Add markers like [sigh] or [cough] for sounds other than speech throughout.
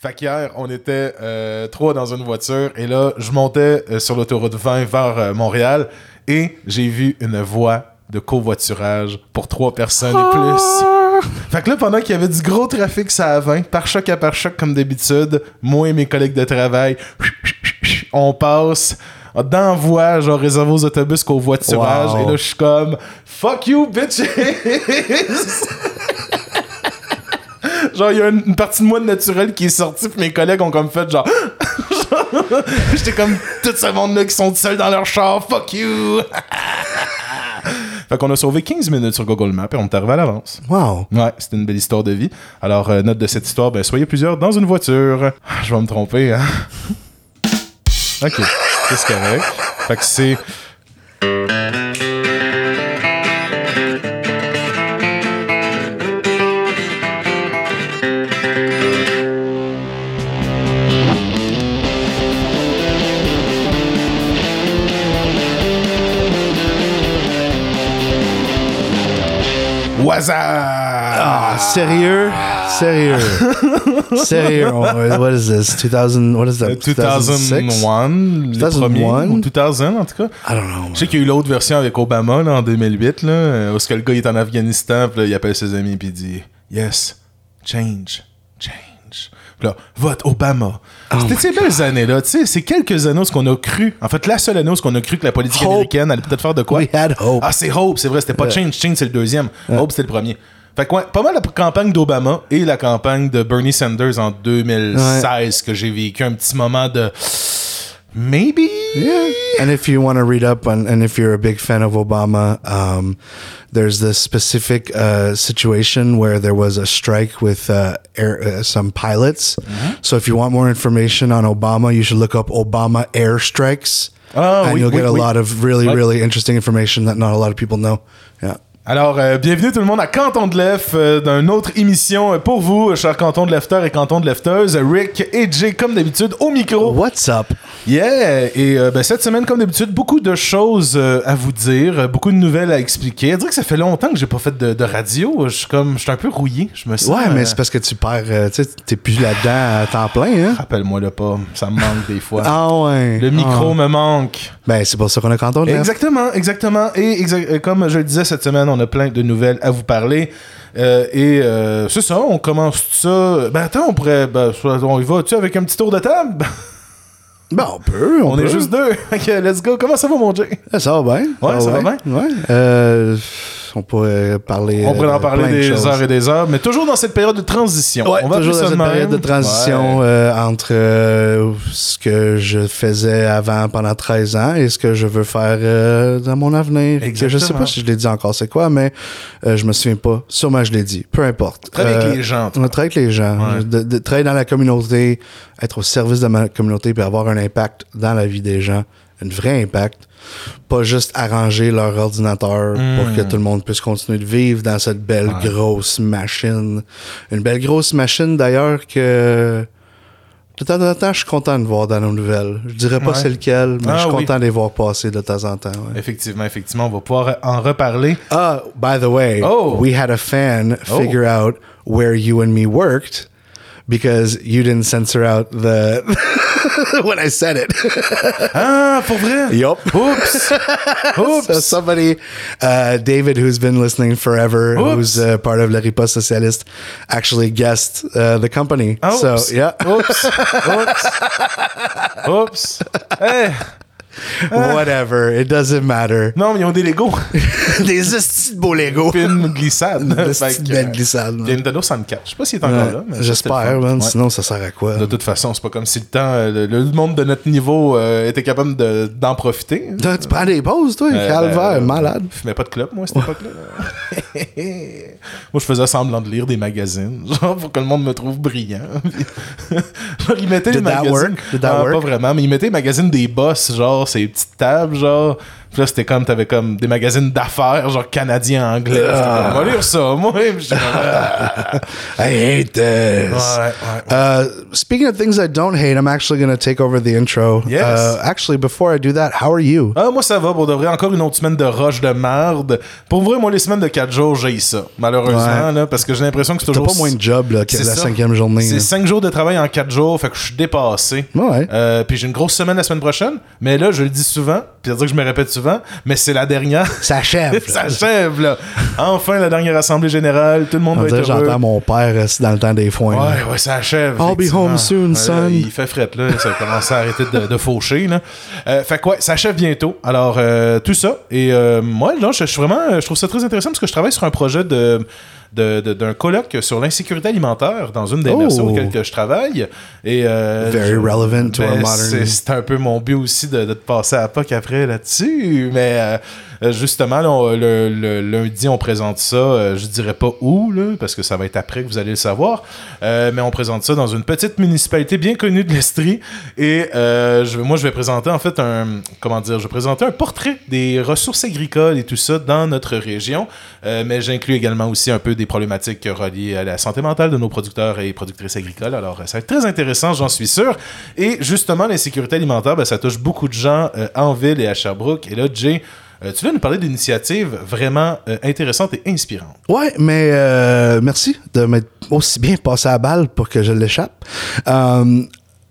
Fait qu'hier, on était euh, trois dans une voiture et là, je montais euh, sur l'autoroute 20 vers euh, Montréal et j'ai vu une voie de covoiturage pour trois personnes et plus. Fait que là, pendant qu'il y avait du gros trafic, ça à 20, par choc à par choc comme d'habitude, moi et mes collègues de travail, on passe dans voie, genre réservé aux autobus qu'au voiturage. Wow. Et là, je suis comme Fuck you, bitches! [laughs] genre, il y a une, une partie de moi de naturel qui est sortie, puis mes collègues ont comme fait genre. [laughs] J'étais comme tout ce monde-là qui sont seuls dans leur char, fuck you! [laughs] fait qu'on a sauvé 15 minutes sur Google Maps et on est arrivé à l'avance. Wow. Ouais, c'était une belle histoire de vie. Alors, euh, note de cette histoire, ben, soyez plusieurs dans une voiture. Je vais me tromper, hein? [laughs] ok, c'est correct. Fait que c'est. Ah, sérieux? Sérieux? [laughs] Sérieux? Oh, what is this? 2000, what is that? 2006? 2001, le 2001? premier, ou 2000 en tout cas. I don't know. Je sais qu'il y a eu l'autre version avec Obama là, en 2008, là, où ce que le gars il est en Afghanistan, puis là, il appelle ses amis puis il dit Yes, change, là, vote Obama. C'était ces belles années-là, tu sais, c'est quelques années qu'on a cru, en fait, la seule année qu'on a cru que la politique Hope. américaine allait peut-être faire de quoi. We had hope. Ah, c'est Hope, c'est vrai, c'était pas Yeah. Change, Change c'est le deuxième. Hope c'était le premier. Fait que ouais, pas mal la campagne d'Obama et la campagne de Bernie Sanders en 2016 que j'ai vécu un petit moment de maybe. Yeah. And if you want to read up on, and if you're a big fan of Obama, um, there's this specific uh, situation where there was a strike with uh, air, uh, some pilots. So if you want more information on Obama, you should look up Obama airstrikes. Ah, and oui, you'll oui, get a oui. lot of really, really interesting information that not a lot of people know. Yeah. Alors, euh, bienvenue tout le monde à Canton de Lef, euh, d'une autre émission euh, pour vous, chers Canton de Lefteurs et Canton de Lefteuses. Rick et Jay, comme d'habitude, au micro. What's up? Yeah! Et euh, ben, cette semaine, comme d'habitude, beaucoup de choses à vous dire, beaucoup de nouvelles à expliquer. Je dirais que ça fait longtemps que j'ai pas fait de, de radio. Je suis comme, je suis un peu rouillé. Je me sens. Ouais, mais c'est parce que tu perds, tu sais, t'es plus là-dedans à temps plein, hein? Rappelle-moi le pas, ça me manque des fois. Ah ouais. Le micro Ah. me manque. Ben, c'est pour ça qu'on a canton Lef. Exactement, exactement. Et exa- euh, comme je le disais cette semaine, on a plein de nouvelles à vous parler. Euh, et euh, c'est ça, on commence tout ça. Ben attends, on pourrait. Ben, on y va, tu avec un petit tour de table? [laughs] Ben, on peut. On, On, est juste deux. [laughs] Ok, let's go. Comment ça va, mon Jay? Ça va bien. Ouais, ça va bien. Ouais. Euh, on pourrait parler. On pourrait euh, en parler de des heures et des heures, mais toujours dans cette période de transition. Ouais, on va toujours dans cette même. période de transition Ouais. euh, entre euh, ce que je faisais avant pendant 13 ans et ce que je veux faire dans mon avenir. Exactement. Je sais pas si je l'ai dit encore c'est quoi, mais je me souviens pas. Sûrement je l'ai dit. Peu importe. Travailler avec les gens, toi. On travaille avec les gens. Ouais. De, de travailler dans la communauté, être au service de ma communauté puis avoir un impact dans la vie des gens. Un vrai impact. Pas juste arranger leur ordinateur pour que tout le monde puisse continuer de vivre dans cette belle Hmm. Ouais. grosse machine. Une belle grosse machine d'ailleurs que de temps en temps je suis content de voir dans nos nouvelles. Je dirais pas Ouais. c'est lequel, mais Ah je suis oui. content de les voir passer de temps en temps. ouais. Effectivement, effectivement, on va pouvoir en reparler. Ah, by the way, Oh. we had a fan Oh. figure out where you and me worked because you didn't censor out the [laughs] when I said it. Ah, pour vrai? yup. Oups! [laughs] Oups! So somebody, uh, David, who's been listening forever, Oops. who's uh, part of La Riposte Socialiste, actually guessed uh, the company. Ah, so oops. yeah, Oops. [laughs] Oups! Oups! Hey! Whatever. It doesn't matter. Non, mais ils ont des Legos. [laughs] Des estis de beaux Legos. Puis une glissade. Des Fait estis de que, belles glissades. Il y a une Nintendo 64. Je sais pas s'il est encore Ouais, là. J'espère, man. Ouais. Sinon, ça sert à quoi? De toute façon, c'est pas comme si le temps, euh, le, le monde de notre niveau euh, était capable de- d'en profiter. Tu prends des pauses, toi, Euh, calvaire, euh, malade. Je fumais pas de club, moi, à cette époque-là. [laughs] moi, je faisais semblant de lire des magazines, [laughs] genre pour que le monde me trouve brillant. genre, ils mettaient magazines. that Ah? Pas vraiment, mais ils mettaient les magazines des boss, genre, ces petites tables, genre. Puis là, c'était comme, t'avais comme des magazines d'affaires, genre canadiens, anglais. Comme, On va lire ça, moi. Puis ah. [laughs] I hate this. Ouais, ouais, Uh, speaking of things I don't hate, I'm actually going to take over the intro. Yes. Uh, actually, before I do that, how are you? Ah, moi, ça va. Pour de vrai, encore une autre semaine de roche de marde. Pour vrai, moi, les semaines de 4 jours, j'ai ça. Malheureusement, là, parce que j'ai l'impression que c'est T'as toujours. pas moins de job là, que la ça. cinquième journée. C'est là. 5 jours de travail en 4 jours, fait que je suis dépassé. Ouais. Euh, puis j'ai une grosse semaine la semaine prochaine. Mais là, je le dis souvent, puis dire que je me répète souvent, mais c'est la dernière. Ça achève. [laughs] ça achève, là. Enfin, la dernière assemblée générale, tout le monde On va être heureux. j'entends mon père dans le temps des foins. là. Ouais, ouais, ça achève. I'll be home soon, son. il fait fret, là. Ça commence à arrêter de, de faucher, là. Euh, fait que, ouais, ça achève bientôt. Alors, euh, tout ça. Et euh, moi, là, je, je suis vraiment. Je trouve ça très intéressant parce que je travaille sur un projet de. De- de- d'un colloque sur l'insécurité alimentaire dans une des Oh. Auxquelles que je travaille. Et, euh, Very je- relevant to our ben, modern- c'est- un peu mon but aussi de, de te passer à POC après là-dessus. Mais euh, justement, là, on- le, lundi, on présente ça. euh, je dirais pas où, parce que ça va être après que vous allez le savoir. Euh, mais on présente ça dans une petite municipalité bien connue de l'Estrie. Et euh, moi, je vais présenter en fait un. Comment dire Je vais présenter un portrait des ressources agricoles et tout ça dans notre région. Euh, mais j'inclus également aussi un peu des problématiques reliées à la santé mentale de nos producteurs et productrices agricoles. Alors, euh, ça va être très intéressant, j'en suis sûr. Et justement, l'insécurité alimentaire, ben, ça touche beaucoup de gens euh, en ville et à Sherbrooke. Et là, Jay, euh, tu viens nous parler d'initiatives vraiment euh, intéressantes et inspirantes. Ouais, mais euh, merci de m'être aussi bien passé à la balle pour que je l'échappe.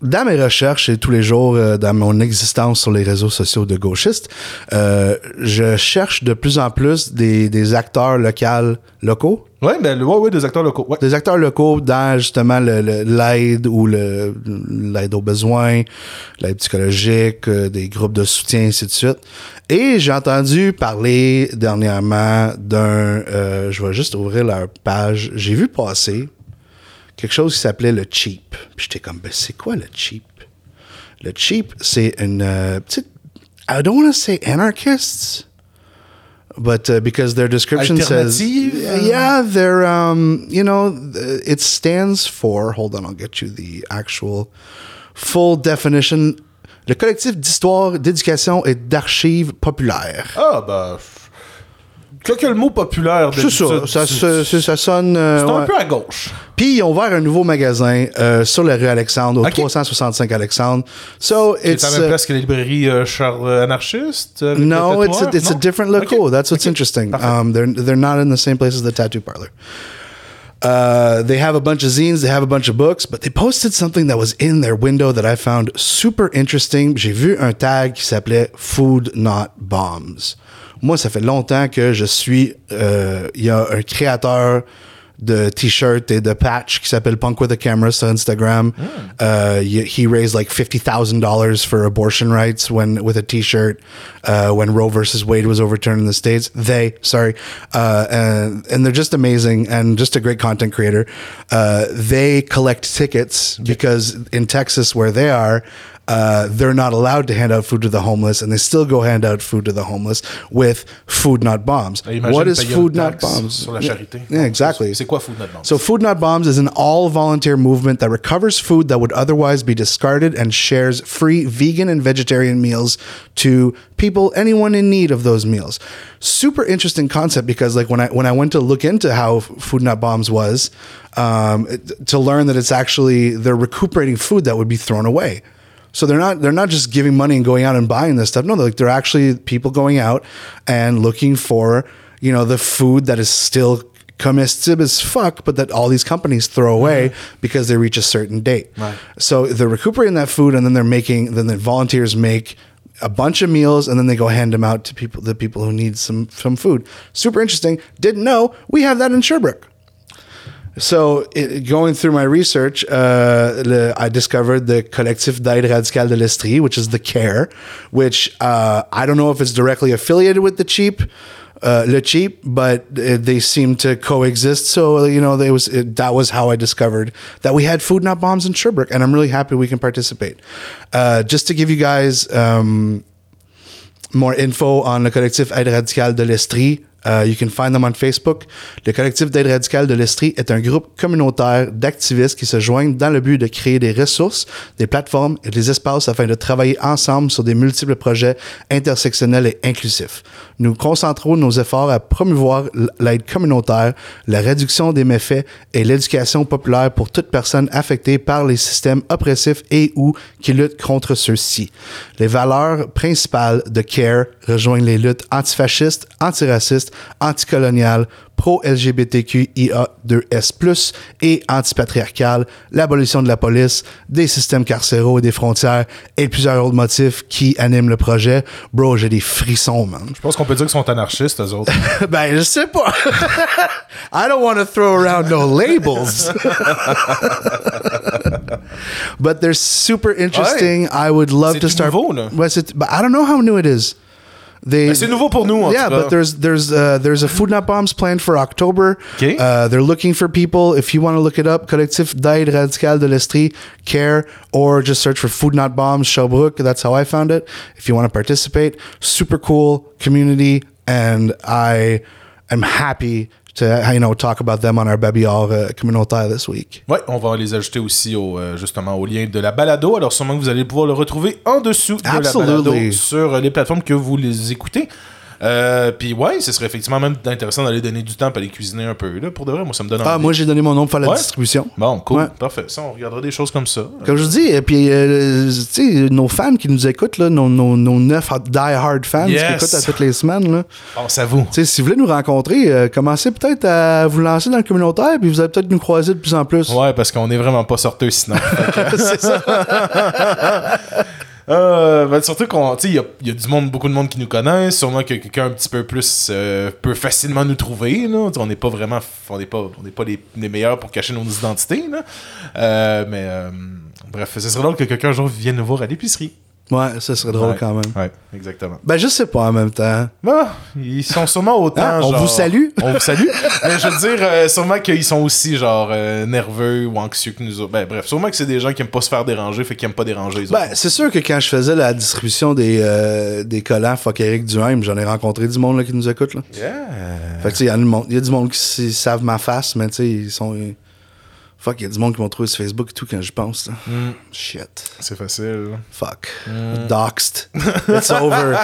Dans mes recherches et tous les jours euh, dans mon existence sur les réseaux sociaux de gauchistes, euh, je cherche de plus en plus des, des acteurs locaux, locaux, Ouais, ben, ouais, ouais, des acteurs locaux. Ouais. des acteurs locaux dans justement le- le- l'aide ou l'aide aux besoins, l'aide psychologique, euh, des groupes de soutien, ainsi de suite. Et j'ai entendu parler dernièrement d'un, euh, je vais juste ouvrir leur page, j'ai vu passer quelque chose qui s'appelait le cheap. Puis j'étais comme, ben c'est quoi le cheap? Le cheap, c'est une euh, petite, I don't want to say anarchists, but uh, because their description says, Alternative? yeah, they're, um, you know, it stands for, hold on, I'll get you the actual full definition. Le collectif d'histoire, d'éducation et d'archives populaires. Ah, ben. Que, que le mot populaire. C'est ça, ça, sonne. euh, C'est un peu à gauche. Puis ils ont ouvert un nouveau magasin euh, sur la rue Alexandre, au Ok. 365 Alexandre. So C'est it's la même uh, place que la librairie euh, Charles Anarchiste. avec no, le it's a, it's a non? different local. Ok. That's what's Ok. interesting. Um, they're they're not in the same place as the tattoo parlor. Uh, they have a bunch of zines, they have a bunch of books, but they posted something that was in their window that I found super interesting. J'ai vu un tag qui s'appelait Food Not Bombs. Moi, ça fait longtemps que je suis. euh, Il y a un créateur de t-shirts et de patch qui s'appelle Punk with a Camera sur Instagram. Uh, he, raised like fifty thousand dollars for abortion rights when with a t-shirt uh, when Roe versus Wade was overturned in the states. They, sorry, uh, and and they're just amazing and just a great content creator. Uh, they collect tickets because in Texas where they are. Uh, they're not allowed to hand out food to the homeless, and they still go hand out food to the homeless with food not bombs. What is food not bombs? Yeah. Yeah, exactly. C'est quoi Food Not Bombs? So, Food Not Bombs is an all volunteer movement that recovers food that would otherwise be discarded and shares free vegan and vegetarian meals to people, anyone in need of those meals. Super interesting concept because, like, when I when I went to look into how Food Not Bombs was, um, to learn that it's actually they're recuperating food that would be thrown away. So they're not they're not just giving money and going out and buying this stuff. No, they're, like they're actually people going out and looking for you know the food that is still comestible as fuck, but that all these companies throw mm-hmm. away because they reach a certain date. Right. So they're recuperating that food and then they're making then the volunteers make a bunch of meals and then they go hand them out to people the people who need some some food. Super interesting. Didn't know we have that in Sherbrooke. So, it, going through my research, uh, le, I discovered the Collectif d'Aide Radicale de l'Estrie, which is the CARE, which uh, I don't know if it's directly affiliated with the Cheap, uh, Le Cheap, but uh, they seem to coexist. So, you know, they was it, that was how I discovered that we had Food Not Bombs in Sherbrooke, and I'm really happy we can participate. Uh, just to give you guys um, more info on the collectif Aide Radicale de l'Estrie, Uh, you can find them on Facebook. Le collectif d'aide radicale de l'Estrie est un groupe communautaire d'activistes qui se joignent dans le but de créer des ressources, des plateformes et des espaces afin de travailler ensemble sur des multiples projets intersectionnels et inclusifs. Nous concentrons nos efforts à promouvoir l'aide communautaire, la réduction des méfaits et l'éducation populaire pour toute personne affectée par les systèmes oppressifs et ou qui luttent contre ceux-ci. Les valeurs principales de CARE rejoignent les luttes antifascistes, antiracistes, anticoloniales, pro-LGBTQIA2S+, et antipatriarcales, l'abolition de la police, des systèmes carcéraux et des frontières, et plusieurs autres motifs qui animent le projet. Bro, j'ai des frissons, man. Je pense qu'on peut dire qu'ils sont anarchistes, eux autres. [laughs] ben, je sais pas. [laughs] I don't want to throw around no labels. [laughs] but they're super interesting. I would love to start. nouveau, là. Ouais, c'est- but I don't know how new it is. They, c'est nouveau pour nous, en yeah, tout cas. but there's there's uh, there's a food not bombs planned for October. Okay. Uh, they're looking for people. If you want to look it up, collectif d'aide radicale de l'Estrie, care, or just search for food not bombs Sherbrooke. That's how I found it. If you want to participate, super cool community, and I am happy to you know talk about them on our Baby All communautaire this week. Ouais, on va les ajouter aussi au, euh, justement au lien de la balado. Alors sûrement que vous allez pouvoir le retrouver en dessous de Absolutely. la balado sur euh, les plateformes que vous les écoutez. Euh, Puis ouais, ce serait effectivement même intéressant d'aller donner du temps pour aller cuisiner un peu. Là, pour de vrai, moi ça me donne Ah, envie. moi j'ai donné mon nom pour faire la Ouais. distribution. Bon, cool, Ouais. parfait. Ça, on regardera des choses comme ça. Comme je vous dis, et puis, euh, tu sais, nos fans qui nous écoutent, là, nos, nos, nos neuf die-hard fans Yes. qui écoutent à toutes les semaines, là, Pense à vous. tu sais, si vous voulez nous rencontrer, euh, commencez peut-être à vous lancer dans le communautaire, puis vous allez peut-être nous croiser de plus en plus. Ouais, parce qu'on est vraiment pas sorteux sinon. Fait [laughs] que- [laughs] C'est ça. [laughs] Euh, ben, surtout qu'on, tu sais, il y y a du monde, beaucoup de monde qui nous connaissent. Sûrement que quelqu'un un petit peu plus euh, peut facilement nous trouver. Là. On n'est pas vraiment, on n'est pas, on n'est pas les, les meilleurs pour cacher nos identités. Là. Euh, mais euh, bref, ce serait drôle que quelqu'un un jour vienne nous voir à l'épicerie. Ouais, ça serait drôle Ouais. quand même. Ouais, exactement. Ben, je sais pas en même temps. Bah, ils sont sûrement autant. Ah, on genre- vous salue. On vous salue. Mais je veux dire, euh, sûrement qu'ils sont aussi genre euh, nerveux ou anxieux que nous autres. Ben bref, sûrement que c'est des gens qui aiment pas se faire déranger, fait qu'ils aiment pas déranger les autres. Ben, c'est sûr que quand je faisais la distribution des, euh, des collants Fuck Eric Duhaime, j'en ai rencontré du monde là, qui nous écoute. Là. Yeah. Fait que, tu sais, il y, a du monde- il y a du monde qui savent ma face, mais tu sais, ils sont. Fuck, il y a du monde qui m'ont trouvé sur Facebook et tout quand je pense. là. Mm. Shit. C'est facile. Fuck. Mm. Doxed. [laughs] It's over.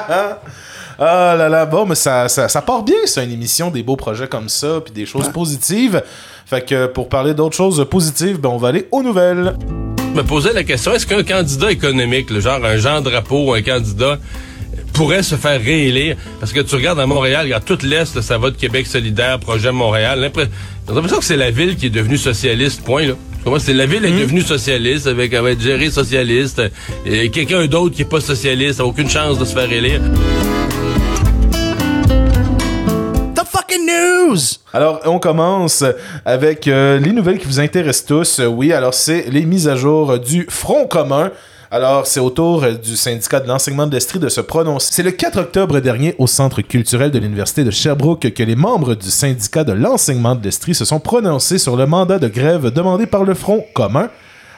Ah là là, bon, mais ça, ça, ça part bien, ça, une émission, des beaux projets comme ça, puis des choses positives. Fait que pour parler d'autres choses positives, ben on va aller aux nouvelles. me posais la question, est-ce qu'un candidat économique, le genre un Jean Drapeau, un candidat, pourrait se faire réélire? Parce que tu regardes à Montréal, regarde tout l'Est, là, ça va de Québec solidaire, projet Montréal. J'ai l'impression que c'est la ville qui est devenue socialiste, point, là. C'est la ville est devenue socialiste avec, avec gérée socialiste et quelqu'un d'autre qui est pas socialiste a aucune chance de se faire élire. The fucking news! Alors, on commence avec euh, les nouvelles qui vous intéressent tous. Euh, Oui, alors c'est les mises à jour du Front commun. Alors, c'est au tour euh, du syndicat de l'enseignement de l'Estrie de se prononcer. C'est le 4 octobre dernier au Centre culturel de l'Université de Sherbrooke que les membres du syndicat de l'enseignement de l'Estrie se sont prononcés sur le mandat de grève demandé par le Front commun.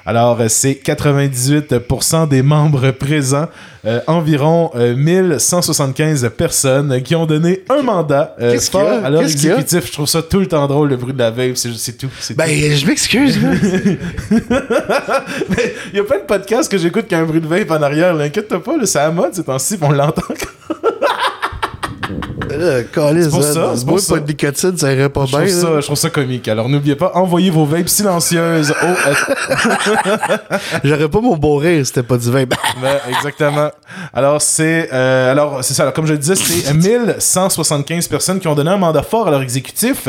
Alors, euh, c'est 98% des membres présents, euh, environ euh, 1175 personnes qui ont donné un mandat euh, fort à leur exécutif. Je trouve ça tout le temps drôle, le bruit de la veille, c'est c'est tout. c'est Ben, tout. je m'excuse, [laughs] il y a plein de podcasts que j'écoute qui a un bruit de vape en arrière. là. Inquiète-toi pas, là, c'est à mode ces temps-ci, on l'entend. Là, C'est pour ça, pour ça. pas de nicotine, ça irait pas Je trouve, ça, je trouve ça comique. Alors n'oubliez pas, envoyez vos vapes silencieuses au... euh, [laughs] J'aurais pas mon beau rire, c'était pas du vin. [laughs] Ben, exactement. Alors, c'est. euh, alors, c'est ça. Alors, comme je le disais, c'est [laughs] 1175 personnes qui ont donné un mandat fort à leur exécutif.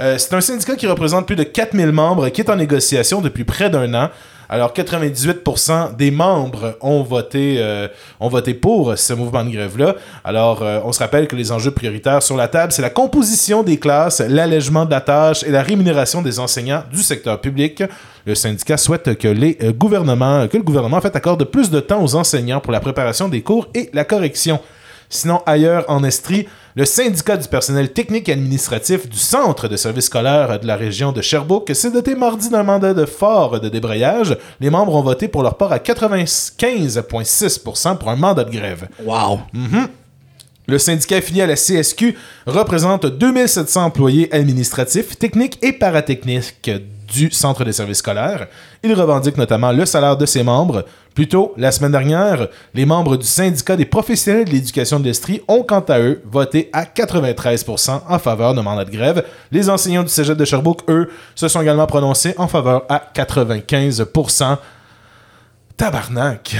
Euh, c'est un syndicat qui représente plus de 4000 membres, qui est en négociation depuis près d'un an. Alors, 98% des membres ont voté, euh, ont voté pour ce mouvement de grève-là. Alors, euh, on se rappelle que les enjeux prioritaires sur la table, c'est la composition des classes, l'allègement de la tâche et la rémunération des enseignants du secteur public. Le syndicat souhaite que les euh, gouvernements, que le gouvernement en fait accorde plus de temps aux enseignants pour la préparation des cours et la correction. Sinon, ailleurs en Estrie, le syndicat du personnel technique et administratif du centre de services scolaires de la région de Sherbrooke s'est doté mardi d'un mandat de fort de débrayage. Les membres ont voté pour leur part à 95,6% pour un mandat de grève. Wow. Le syndicat affilié à la CSQ représente 2700 employés administratifs, techniques et paratechniques du centre de services scolaires. Il revendique notamment le salaire de ses membres. Plus tôt, la semaine dernière, les membres du syndicat des professionnels de l'éducation de l'Estrie ont quant à eux voté à 93% en faveur de mandat de grève. Les enseignants du cégep de Sherbrooke, eux, se sont également prononcés en faveur à 95%. Tabarnak!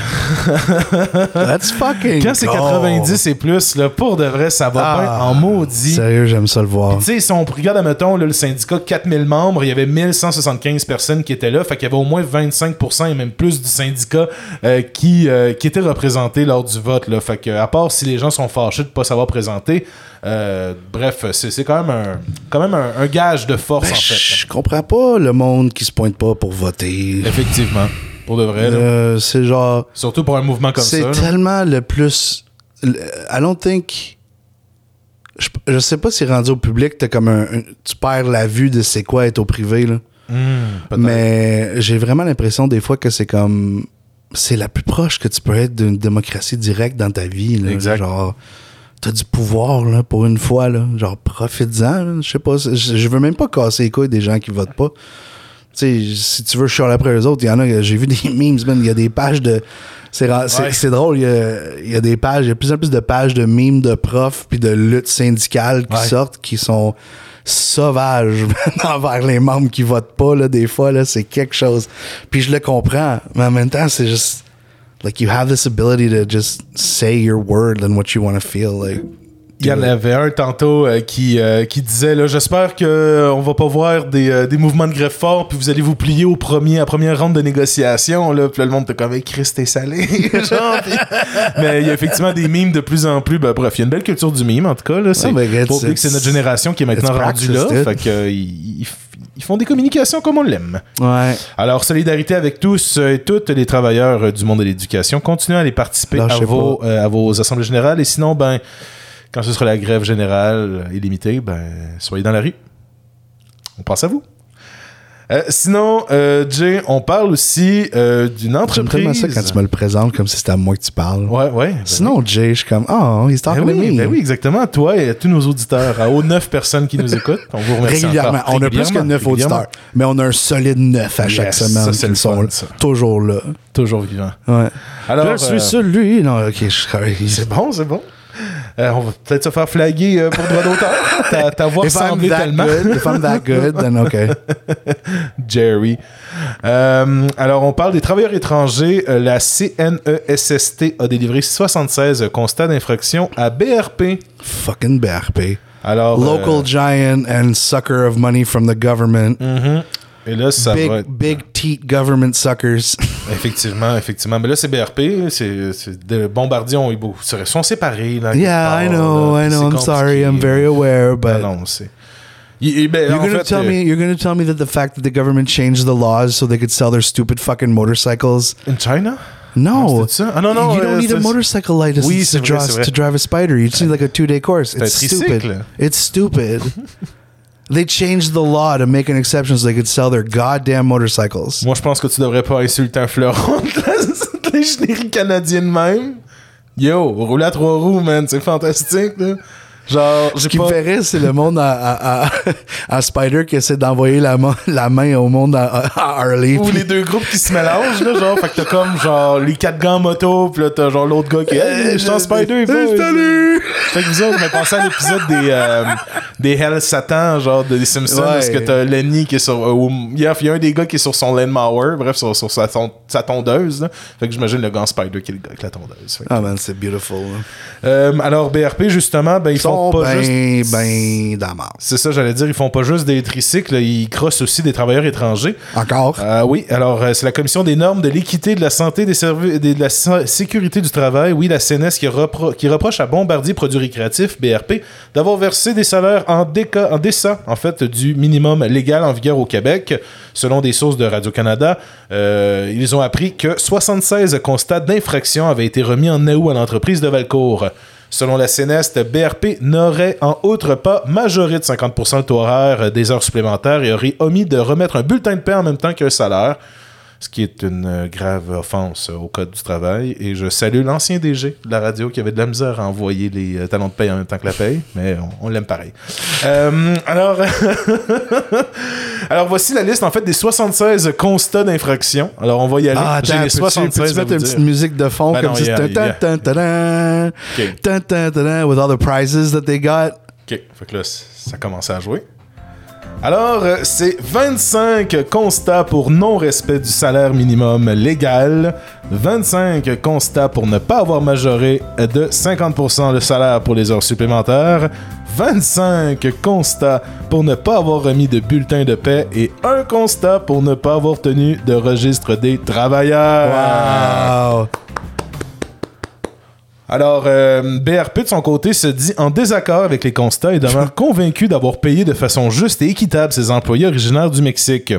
Let's fucking Quand c'est go. 90 et plus, là, pour de vrai, ça va Ah. bien en maudit. Sérieux, j'aime ça le voir. Tu sais, si on regarde, admettons, là, le syndicat, 4000 membres, il y avait 1175 personnes qui étaient là, fait qu'il y avait au moins 25% et même plus du syndicat euh, qui, euh, qui étaient représentés lors du vote. Là. Fait que, à part si les gens sont fâchés de pas savoir présenter, euh, bref, c'est quand même un, quand même un, un gage de force, en fait. Je comprends pas le monde qui se pointe pas pour voter. Effectivement. Pour de vrai. là. Euh, c'est genre. Surtout pour un mouvement comme ça. C'est là. tellement le plus. I don't think. Je, je sais pas si rendu au public, t'as comme un, un- Tu perds la vue de c'est quoi être au privé, là. Hmm. Mais j'ai vraiment l'impression des fois que c'est comme. C'est la plus proche que tu peux être d'une démocratie directe dans ta vie, là. Exact. Genre. T'as du pouvoir, là, pour une fois, là. Genre, profites-en. Je sais pas. Je veux même pas casser les couilles des gens qui votent pas. Tu sais, si tu veux chialer après eux autres, il y en a, j'ai vu [laughs] des memes, man, il y a des pages de... C'est Ouais. drôle, il y, a, il y a des pages, il y a de plus en plus de pages de memes de profs puis de luttes syndicales qui Ouais. sortent qui sont sauvages [laughs] envers les membres qui votent pas, là, des fois, là, c'est quelque chose. Puis je le comprends, mais en même temps, c'est juste... Like, you have this ability to just say your word and what you want to feel, like... Il y en avait un tantôt euh, qui, euh, qui disait là, J'espère qu'on on va pas voir des, euh, des mouvements de grève forts, puis vous allez vous plier au premier, à première ronde de négociation. Là, puis là, le monde était comme Christ, t'es salé. [laughs] Genre, Mais il y a effectivement des mimes de plus en plus. Ben, bref, il y a une belle culture du mime, en tout cas. Là, c'est, regarde, faut oublier que c'est notre génération qui est maintenant rendue là. Fait que, euh, ils, font des communications comme on l'aime. Ouais. Alors, solidarité avec tous euh, et toutes les travailleurs euh, du monde de l'éducation. Continuez à aller participer à vos, euh, à vos assemblées générales. Et sinon, ben, quand ce sera la grève générale illimitée, ben, soyez dans la rue. On pense à vous. Euh, sinon, euh, Jay, on parle aussi euh, d'une J'aime entreprise. tellement ça quand tu me le présentes comme si c'était à moi que tu parles. Ouais, ouais. ben Sinon, Jay, je suis comme, oh, he's talking Ben oui, me. ben oui, exactement. Toi et à tous nos auditeurs, à aux neuf personnes qui nous [laughs] écoutent, on vous remercie Régulièrement. encore. On a plus que Régulièrement, 9 régulièrement. auditeurs. Mais on a un solide 9 à chaque semaine ça, c'est le sont fun, ça. toujours là. Toujours vivant. Ouais. Alors, je suis celui. Non, ok, je. [laughs] C'est bon, c'est bon. Euh, on va peut-être se faire flaguer euh, pour droit d'auteur. [laughs] ta, ta voix If I'm ressemblait that tellement. good, if I'm that good, then okay. Jerry. Euh, alors, on parle des travailleurs étrangers. Euh, la CNESST a délivré 76 constats d'infraction à BRP. Fucking BRP. Alors, Local giant and sucker of money from the government. mhm. Et là, ça big, va être- big teat government suckers. [laughs] Effectivement, effectivement. Mais là, c'est BRP. C'est, Bombardier beaucoup. Ils sont séparés. Là, yeah, I know, là, I know. I'm sorry. I'm very aware, but. non, c'est. You're gonna fait, tell me you're gonna tell me that the fact that the government changed the laws so they could sell their stupid fucking motorcycles? In China? No, ça? Ah, non, non, You don't euh, need a motorcycle license Oui, to, vrai, drive, to drive a spider. You just need like a two day course. It's stupid. tricycle. It's stupid. They changed the law to make an exception so they could sell their goddamn motorcycles. Moi, je pense que tu devrais pas insulter un fleuron [laughs] de la- canadienne même. Yo, rouler à trois roues, man, c'est fantastique, là. Genre, Ce qui pas... me fait rire, c'est le monde à, à, à, [laughs] à Spider qui essaie d'envoyer la, main- la main au monde à, Harley. Ou les deux groupes qui se mélangent, là, genre, fait que t'as comme, genre, les quatre gars en moto, pis là, t'as, genre, l'autre gars qui Hey, je suis en Spider, Hey, boys. Fait que vous autres, pensé à l'épisode des, euh, des Hell Satan, genre, de des Simpsons, Ouais. parce que t'as Lenny qui est sur... euh, Il y, a un des gars qui est sur son Landmauer, bref, sur, sur sa, ton- sa tondeuse, là. Fait que j'imagine le gars Spider qui est le gars avec la tondeuse. Ah man, c'est beautiful. là. Euh, alors, BRP, justement, ben, ils Ils font sont pas juste... ben, ben dans la marde. C'est ça, j'allais dire, ils font pas juste des tricycles, ils crossent aussi des travailleurs étrangers. Encore? Euh, oui, alors euh, c'est la Commission des normes de l'équité, de la santé, des services, de la sécurité du travail, oui, la CNS qui, repro- qui reproche à Bombardier Produits Récréatifs, BRP, d'avoir versé des salaires en, déca- en en fait, du minimum légal en vigueur au Québec. Selon des sources de Radio-Canada, euh, ils ont appris que 76 constats d'infraction avaient été remis en août à l'entreprise de Valcourt. Selon la CNEST, BRP n'aurait en outre pas majoré de 50% le taux horaire des heures supplémentaires et aurait omis de remettre un bulletin de paie en même temps qu'un salaire. Ce qui est une grave offense au code du travail. Et je salue l'ancien DG de la radio qui avait de la misère à envoyer les euh, talons de paye en même temps que la paye, mais on, on l'aime pareil. Euh, alors, [laughs] alors voici la liste en fait des 76 constats d'infraction. Alors on va y aller. Ah, J'ai les peux-tu 76 peux-tu à mettre une petite musique de fond Ben comme non, si with all the prizes that they got? OK. Fait que là, ça commence à jouer. Alors, euh, c'est 25 constats pour non-respect du salaire minimum légal, 25 constats pour ne pas avoir majoré de 50% le salaire pour les heures supplémentaires, 25 constats pour ne pas avoir remis de bulletin de paix et un constat pour ne pas avoir tenu de registre des travailleurs. Wow. Alors, euh, BRP de son côté se dit en désaccord avec les constats et demeure [laughs] convaincu d'avoir payé de façon juste et équitable ses employés originaires du Mexique.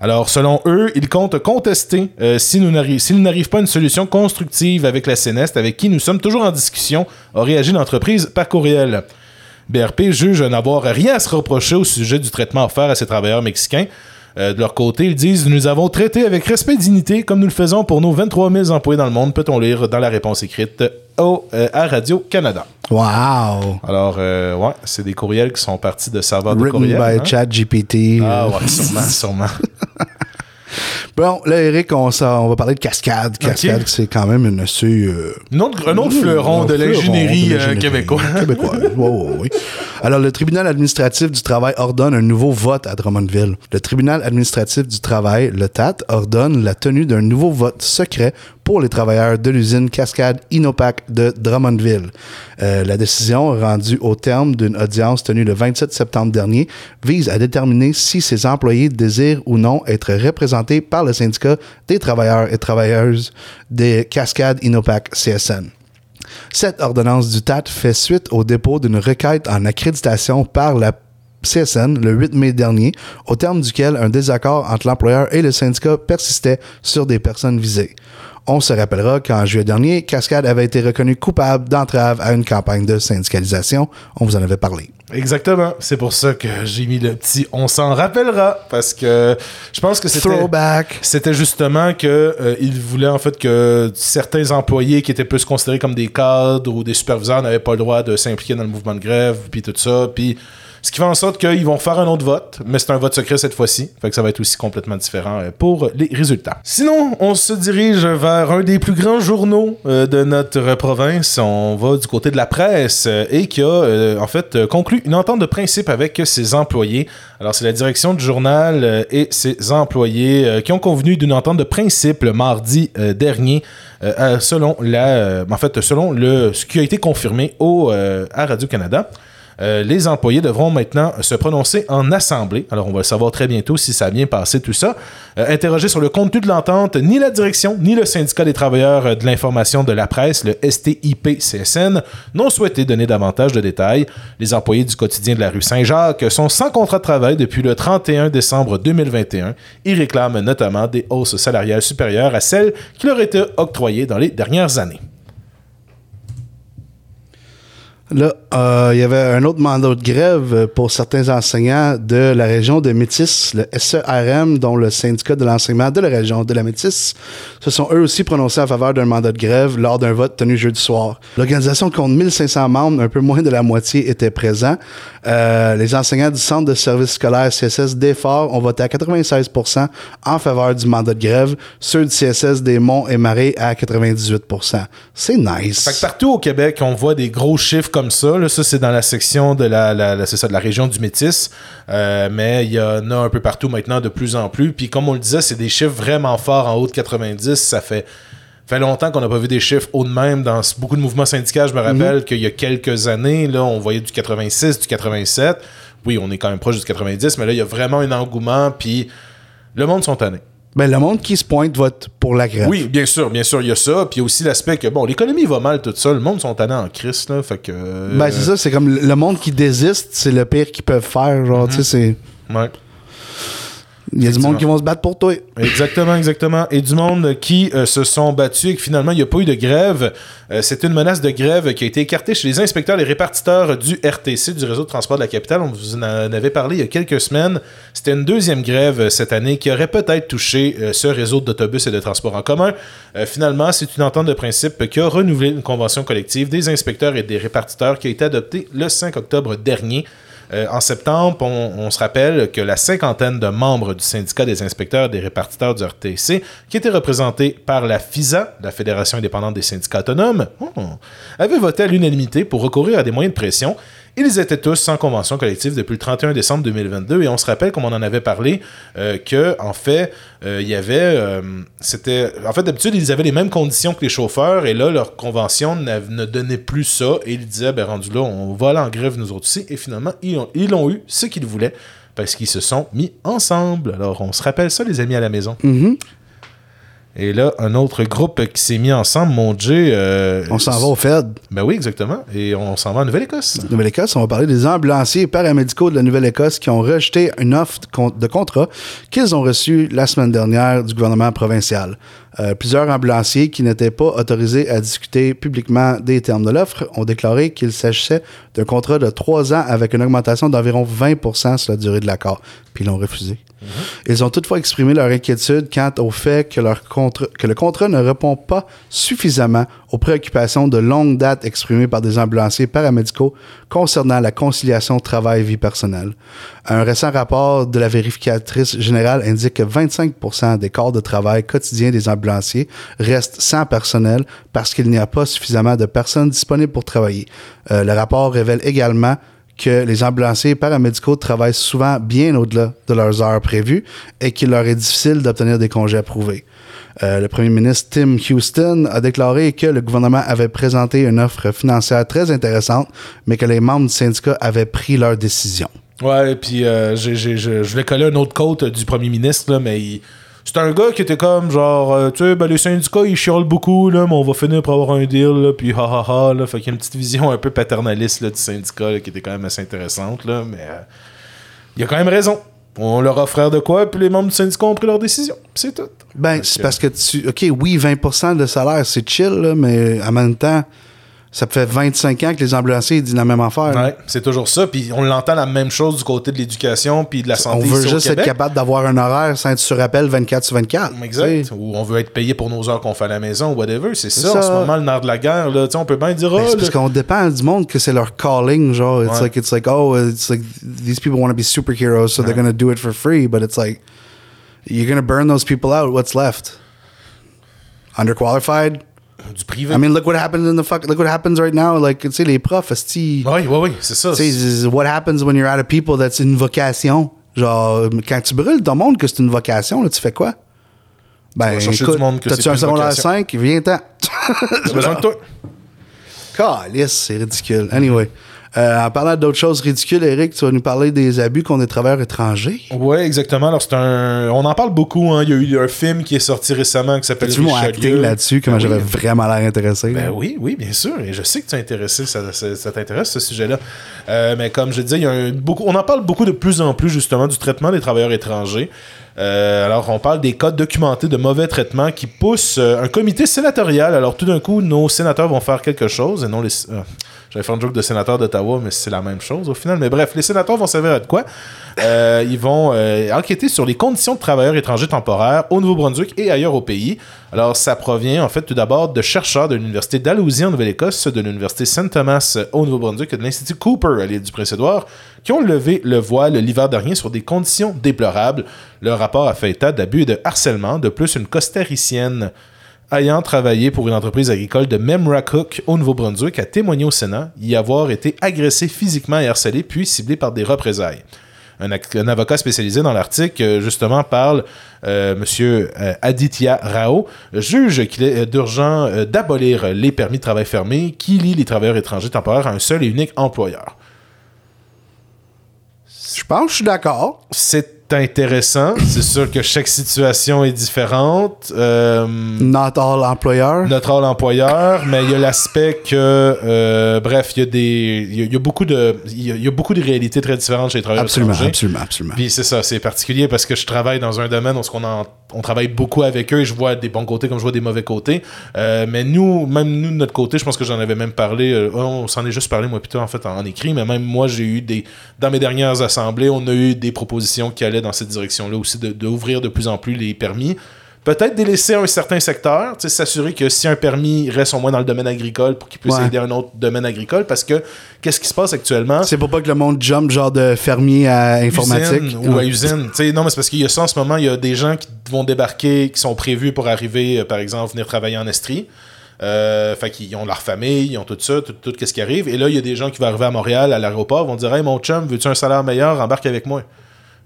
Alors, selon eux, ils comptent contester euh, si nous n'arri- s'il n'arrive pas une solution constructive avec la CNEST, avec qui nous sommes toujours en discussion, a réagi l'entreprise par courriel. BRP juge n'avoir rien à se reprocher au sujet du traitement offert à ces travailleurs mexicains. Euh, de leur côté, ils disent Nous avons traité avec respect et dignité comme nous le faisons pour nos 23 000 employés dans le monde, peut-on lire dans la réponse écrite au, euh, à Radio-Canada. Wow. Alors, euh, ouais, c'est des courriels qui sont partis de serveurs de Written courriel. by hein. ChatGPT. Ah ouais, sûrement, sûrement. [laughs] Bon, là, Eric, on, va parler de cascade. Cascade, c'est quand même une assez. euh, Un autre, un autre fleuron de l'ingénierie de euh, québécoise. québécoise. [laughs] Ouais, ouais, ouais. Alors, le tribunal administratif du travail ordonne un nouveau vote à Drummondville. Le tribunal administratif du travail, le TAT, ordonne la tenue d'un nouveau vote secret pour les travailleurs de l'usine Cascade Inopac de Drummondville. Euh, la décision, rendue au terme d'une audience tenue le 27 septembre dernier, vise à déterminer si ces employés désirent ou non être représentés par le syndicat des travailleurs et travailleuses des Cascades Inopac CSN. Cette ordonnance du TAT fait suite au dépôt d'une requête en accréditation par la CSN le 8 mai dernier, au terme duquel un désaccord entre l'employeur et le syndicat persistait sur des personnes visées. On se rappellera qu'en juillet dernier, Cascade avait été reconnu coupable d'entrave à une campagne de syndicalisation. On vous en avait parlé. Exactement. C'est pour ça que j'ai mis le petit on s'en rappellera. Parce que je pense que c'était. Justement que euh, il voulait en fait que certains employés qui étaient plus considérés comme des cadres ou des superviseurs n'avaient pas le droit de s'impliquer dans le mouvement de grève, puis tout ça, puis ce qui fait en sorte qu'ils vont faire un autre vote, mais c'est un vote secret cette fois-ci, fait ça va être aussi complètement différent euh, pour les résultats. Sinon, on se dirige vers un des plus grands journaux euh, de notre province. On va du côté de la presse euh, et qui a en fait conclu une entente de principe avec ses employés. Alors c'est la direction du journal et ses employés qui ont convenu d'une entente de principe le mardi dernier, selon la, en fait selon le ce qui a été confirmé au à Radio Canada. Euh, les employés devront maintenant se prononcer en assemblée. Alors, on va le savoir très bientôt si ça a bien passé tout ça. Euh, sur le contenu de l'entente, ni la direction, ni le syndicat des travailleurs euh, de l'information de la presse, le STIP-CSN, n'ont souhaité donner davantage de détails. Les employés du quotidien de la rue Saint-Jacques sont sans contrat de travail depuis le 31 décembre 2021. Ils réclament notamment des hausses salariales supérieures à celles qui leur étaient octroyées dans les dernières années. Là, euh, il y avait un autre mandat de grève pour certains enseignants de la région de Métis, le SERM, dont le syndicat de l'enseignement de la région de la Métis, se sont eux aussi prononcés en faveur d'un mandat de grève lors d'un vote tenu jeudi soir. L'organisation compte 1500 membres, un peu moins de la moitié étaient présents. Euh, les enseignants du centre de service scolaire CSS d'effort ont voté à 96% en faveur du mandat de grève, ceux du CSS des Monts et Marais à 98 C'est nice. Fait que partout au Québec, on voit des gros chiffres ça. Là. Ça, c'est dans la section de la, la- ça, de la région du Métis. Euh, mais il y en a un peu partout maintenant de plus en plus. Puis comme on le disait, c'est des chiffres vraiment forts en haut de 90. Ça fait, fait longtemps qu'on n'a pas vu des chiffres haut de même dans beaucoup de mouvements syndicaux. Je me rappelle qu'il y a quelques années, là, on voyait du 86, du 87. Oui, on est quand même proche du 90, mais là, il y a vraiment un engouement. Puis le monde sont tannés. Ben, le monde qui se pointe vote pour la grève. Oui, bien sûr, bien sûr, il y a ça. Puis il y a aussi l'aspect que, bon, l'économie va mal tout ça. Le monde sont tannés en crise, là. Fait que. euh, Ben, c'est ça, c'est comme le- monde qui désiste, c'est le pire qu'ils peuvent faire. Genre, tu sais, c'est. Ouais. Il y a du monde qui vont se battre pour toi. Exactement, exactement. Et du monde qui euh, se sont battus et que finalement, il n'y a pas eu de grève. Euh, c'est une menace de grève qui a été écartée chez les inspecteurs et répartiteurs du RTC, du réseau de transport de la capitale. On vous en avait parlé il y a quelques semaines. C'était une deuxième grève euh, cette année qui aurait peut-être touché ce réseau d'autobus et de transport en commun. finalement, c'est une entente de principe qui a renouvelé une convention collective des inspecteurs et des répartiteurs qui a été adoptée le 5 octobre dernier. Euh, en septembre, on, se rappelle que la cinquantaine de membres du syndicat des inspecteurs et des répartiteurs du RTC, qui était représenté par la FISA, la Fédération indépendante des syndicats autonomes, oh, avait voté à l'unanimité pour recourir à des moyens de pression ils étaient tous sans convention collective depuis le 31 décembre 2022 et on se rappelle, comme on en avait parlé, euh, que en fait, euh, il y avait, euh, c'était, en fait d'habitude ils avaient les mêmes conditions que les chauffeurs et là leur convention ne donnait plus ça et ils disaient, ben rendu là, on va aller en grève nous autres aussi et finalement ils ont, eu ce qu'ils voulaient parce qu'ils se sont mis ensemble. Alors on se rappelle ça les amis à la maison. Mm-hmm. Et là, un autre groupe qui s'est mis ensemble, mon Dieu. Euh, on s'en va au Fed. Ben oui, exactement. Et on s'en va en Nouvelle-Écosse. Nouvelle-Écosse, on va parler des ambulanciers paramédicaux de la Nouvelle-Écosse qui ont rejeté une offre de contrat qu'ils ont reçue la semaine dernière du gouvernement provincial. Euh, plusieurs ambulanciers qui n'étaient pas autorisés à discuter publiquement des termes de l'offre ont déclaré qu'il s'agissait d'un contrat de trois ans avec une augmentation d'environ 20% sur la durée de l'accord. Puis ils l'ont refusé. Ils ont toutefois exprimé leur inquiétude quant au fait que, le contrat ne répond pas suffisamment aux préoccupations de longue date exprimées par des ambulanciers paramédicaux concernant la conciliation travail-vie personnelle. Un récent rapport de la vérificatrice générale indique que 25% des corps de travail quotidiens des ambulanciers restent sans personnel parce qu'il n'y a pas suffisamment de personnes disponibles pour travailler. Euh, le rapport révèle également que les ambulanciers paramédicaux travaillent souvent bien au-delà de leurs heures prévues et qu'il leur est difficile d'obtenir des congés approuvés. Euh, le premier ministre Tim Houston a déclaré que le gouvernement avait présenté une offre financière très intéressante, mais que les membres du syndicat avaient pris leur décision. Ouais, puis euh, je voulais coller un autre côte du premier ministre, là, mais il c'est un gars qui était comme genre, euh, tu sais, ben, les syndicats ils chiolent beaucoup, là, mais on va finir par avoir un deal, là, puis ha ha ha, là. Fait qu'il y a une petite vision un peu paternaliste là, du syndicat qui était quand même assez intéressante, là, mais euh, il a quand même raison. On leur a offert de quoi, puis les membres du syndicat ont pris leur décision. C'est tout. Ben, c'est parce que tu. Ok, oui, 20% de salaire, c'est chill, là, mais en même temps ça fait 25 ans que les ambulanciers disent la même affaire. Ouais, c'est toujours ça. Puis on l'entend la même chose du côté de l'éducation puis de la santé. On veut juste être capable d'avoir un horaire sans être sur appel 24 sur 24. Exact. Ou on veut être payé pour nos heures qu'on fait à la maison ou whatever. C'est ça, en ce moment, le nerf de la guerre. Là. on peut bien dire. Ben, oh, parce qu'on dépend du monde que c'est leur calling. Genre, it's like, it's like, oh, it's like, these people want to be superheroes, so they're going to do it for free. But it's like, you're going to burn those people out. What's left? Underqualified? Du privé. I mean, look what happens in the fuck. Look what happens right now. Like, tu sais, les profs, Oui, oui, oui, c'est ça. Tu sais, what happens when you're out of people that's une vocation? Genre, quand tu brûles ton monde que c'est une vocation, là, tu fais quoi? Ben, écoute, t'as-tu un secondaire 5? Viens-t'en. J'ai besoin de toi. [laughs] Calice, c'est ridicule. Anyway. Euh, en parlant d'autres choses ridicules, Eric, tu vas nous parler des abus qu'on des travailleurs étrangers. Oui, exactement. Alors, c'est un... On en parle beaucoup. Hein. Il y a eu un film qui est sorti récemment qui s'appelle Tu acting là-dessus, comment ben j'avais vraiment l'air intéressé? Ben oui, oui, bien sûr. Et je sais que tu es intéressé, ça, ça, t'intéresse ce sujet-là. Euh, mais comme je disais, il y a beaucoup... on en parle beaucoup de plus en plus justement du traitement des travailleurs étrangers. Euh, alors, on parle des cas documentés de mauvais traitement qui poussent un comité sénatorial. Alors, tout d'un coup, nos sénateurs vont faire quelque chose et non les. J'avais fait un joke de sénateur d'Ottawa, mais c'est la même chose au final. Mais bref, les sénateurs vont servir de quoi? Euh, Ils vont euh, enquêter sur les conditions de travailleurs étrangers temporaires au Nouveau-Brunswick et ailleurs au pays. Alors, ça provient en fait tout d'abord de chercheurs de l'Université d'Alousie en Nouvelle-Écosse, de l'Université Saint Thomas au Nouveau-Brunswick et de l'Institut Cooper à l'île du Prince-Édouard, qui ont levé le voile l'hiver dernier sur des conditions déplorables. Le rapport a fait état d'abus et de harcèlement. De plus, une costéricienne ayant travaillé pour une entreprise agricole de Memracook au Nouveau-Brunswick a témoigné au Sénat y avoir été agressé physiquement et harcelé puis ciblé par des représailles. Un, avocat spécialisé dans l'article, euh, justement, parle, euh, M. Euh, Aditya Rao, juge qu'il est urgent d'abolir les permis de travail fermés qui lient les travailleurs étrangers temporaires à un seul et unique employeur. Je pense que je suis d'accord. C'est intéressant. C'est sûr que chaque situation est différente. Euh, Not all employeurs. notre rôle employeur, mais il y a l'aspect que, euh, bref, il y a des, il y a, il y a beaucoup de, il y a, il y a beaucoup de réalités très différentes chez les travailleurs Absolument, étrangers. absolument, absolument. Puis c'est ça, c'est particulier parce que je travaille dans un domaine où on, en- on travaille beaucoup avec eux je vois des bons côtés comme je vois des mauvais côtés. Euh, mais nous, même nous de notre côté, je pense que j'en avais même parlé, euh, on s'en est juste parlé moi plutôt en fait en, écrit, mais même moi j'ai eu des, dans mes dernières assemblées, on a eu des propositions qui allaient dans cette direction-là aussi de, de de plus en plus les permis. Peut-être délaisser un certain secteur, s'assurer que si un permis reste au moins dans le domaine agricole pour qu'il puisse Ouais. aider un autre domaine agricole, parce que qu'est-ce qui se passe actuellement? C'est pour pas que le monde jump genre de fermier à informatique. Usine ou à usine. Non, mais c'est parce qu'il y a ça en ce moment. Il y a des gens qui vont débarquer, qui sont prévus pour arriver, euh, par exemple, venir travailler en Estrie. Euh, fait qu'ils ont leur famille, ils ont tout ça, tout, tout ce qui arrive. Et là, il y a des gens qui vont arriver à Montréal, à l'aéroport, vont dire Hey, mon chum, veux-tu un salaire meilleur? Embarque avec moi.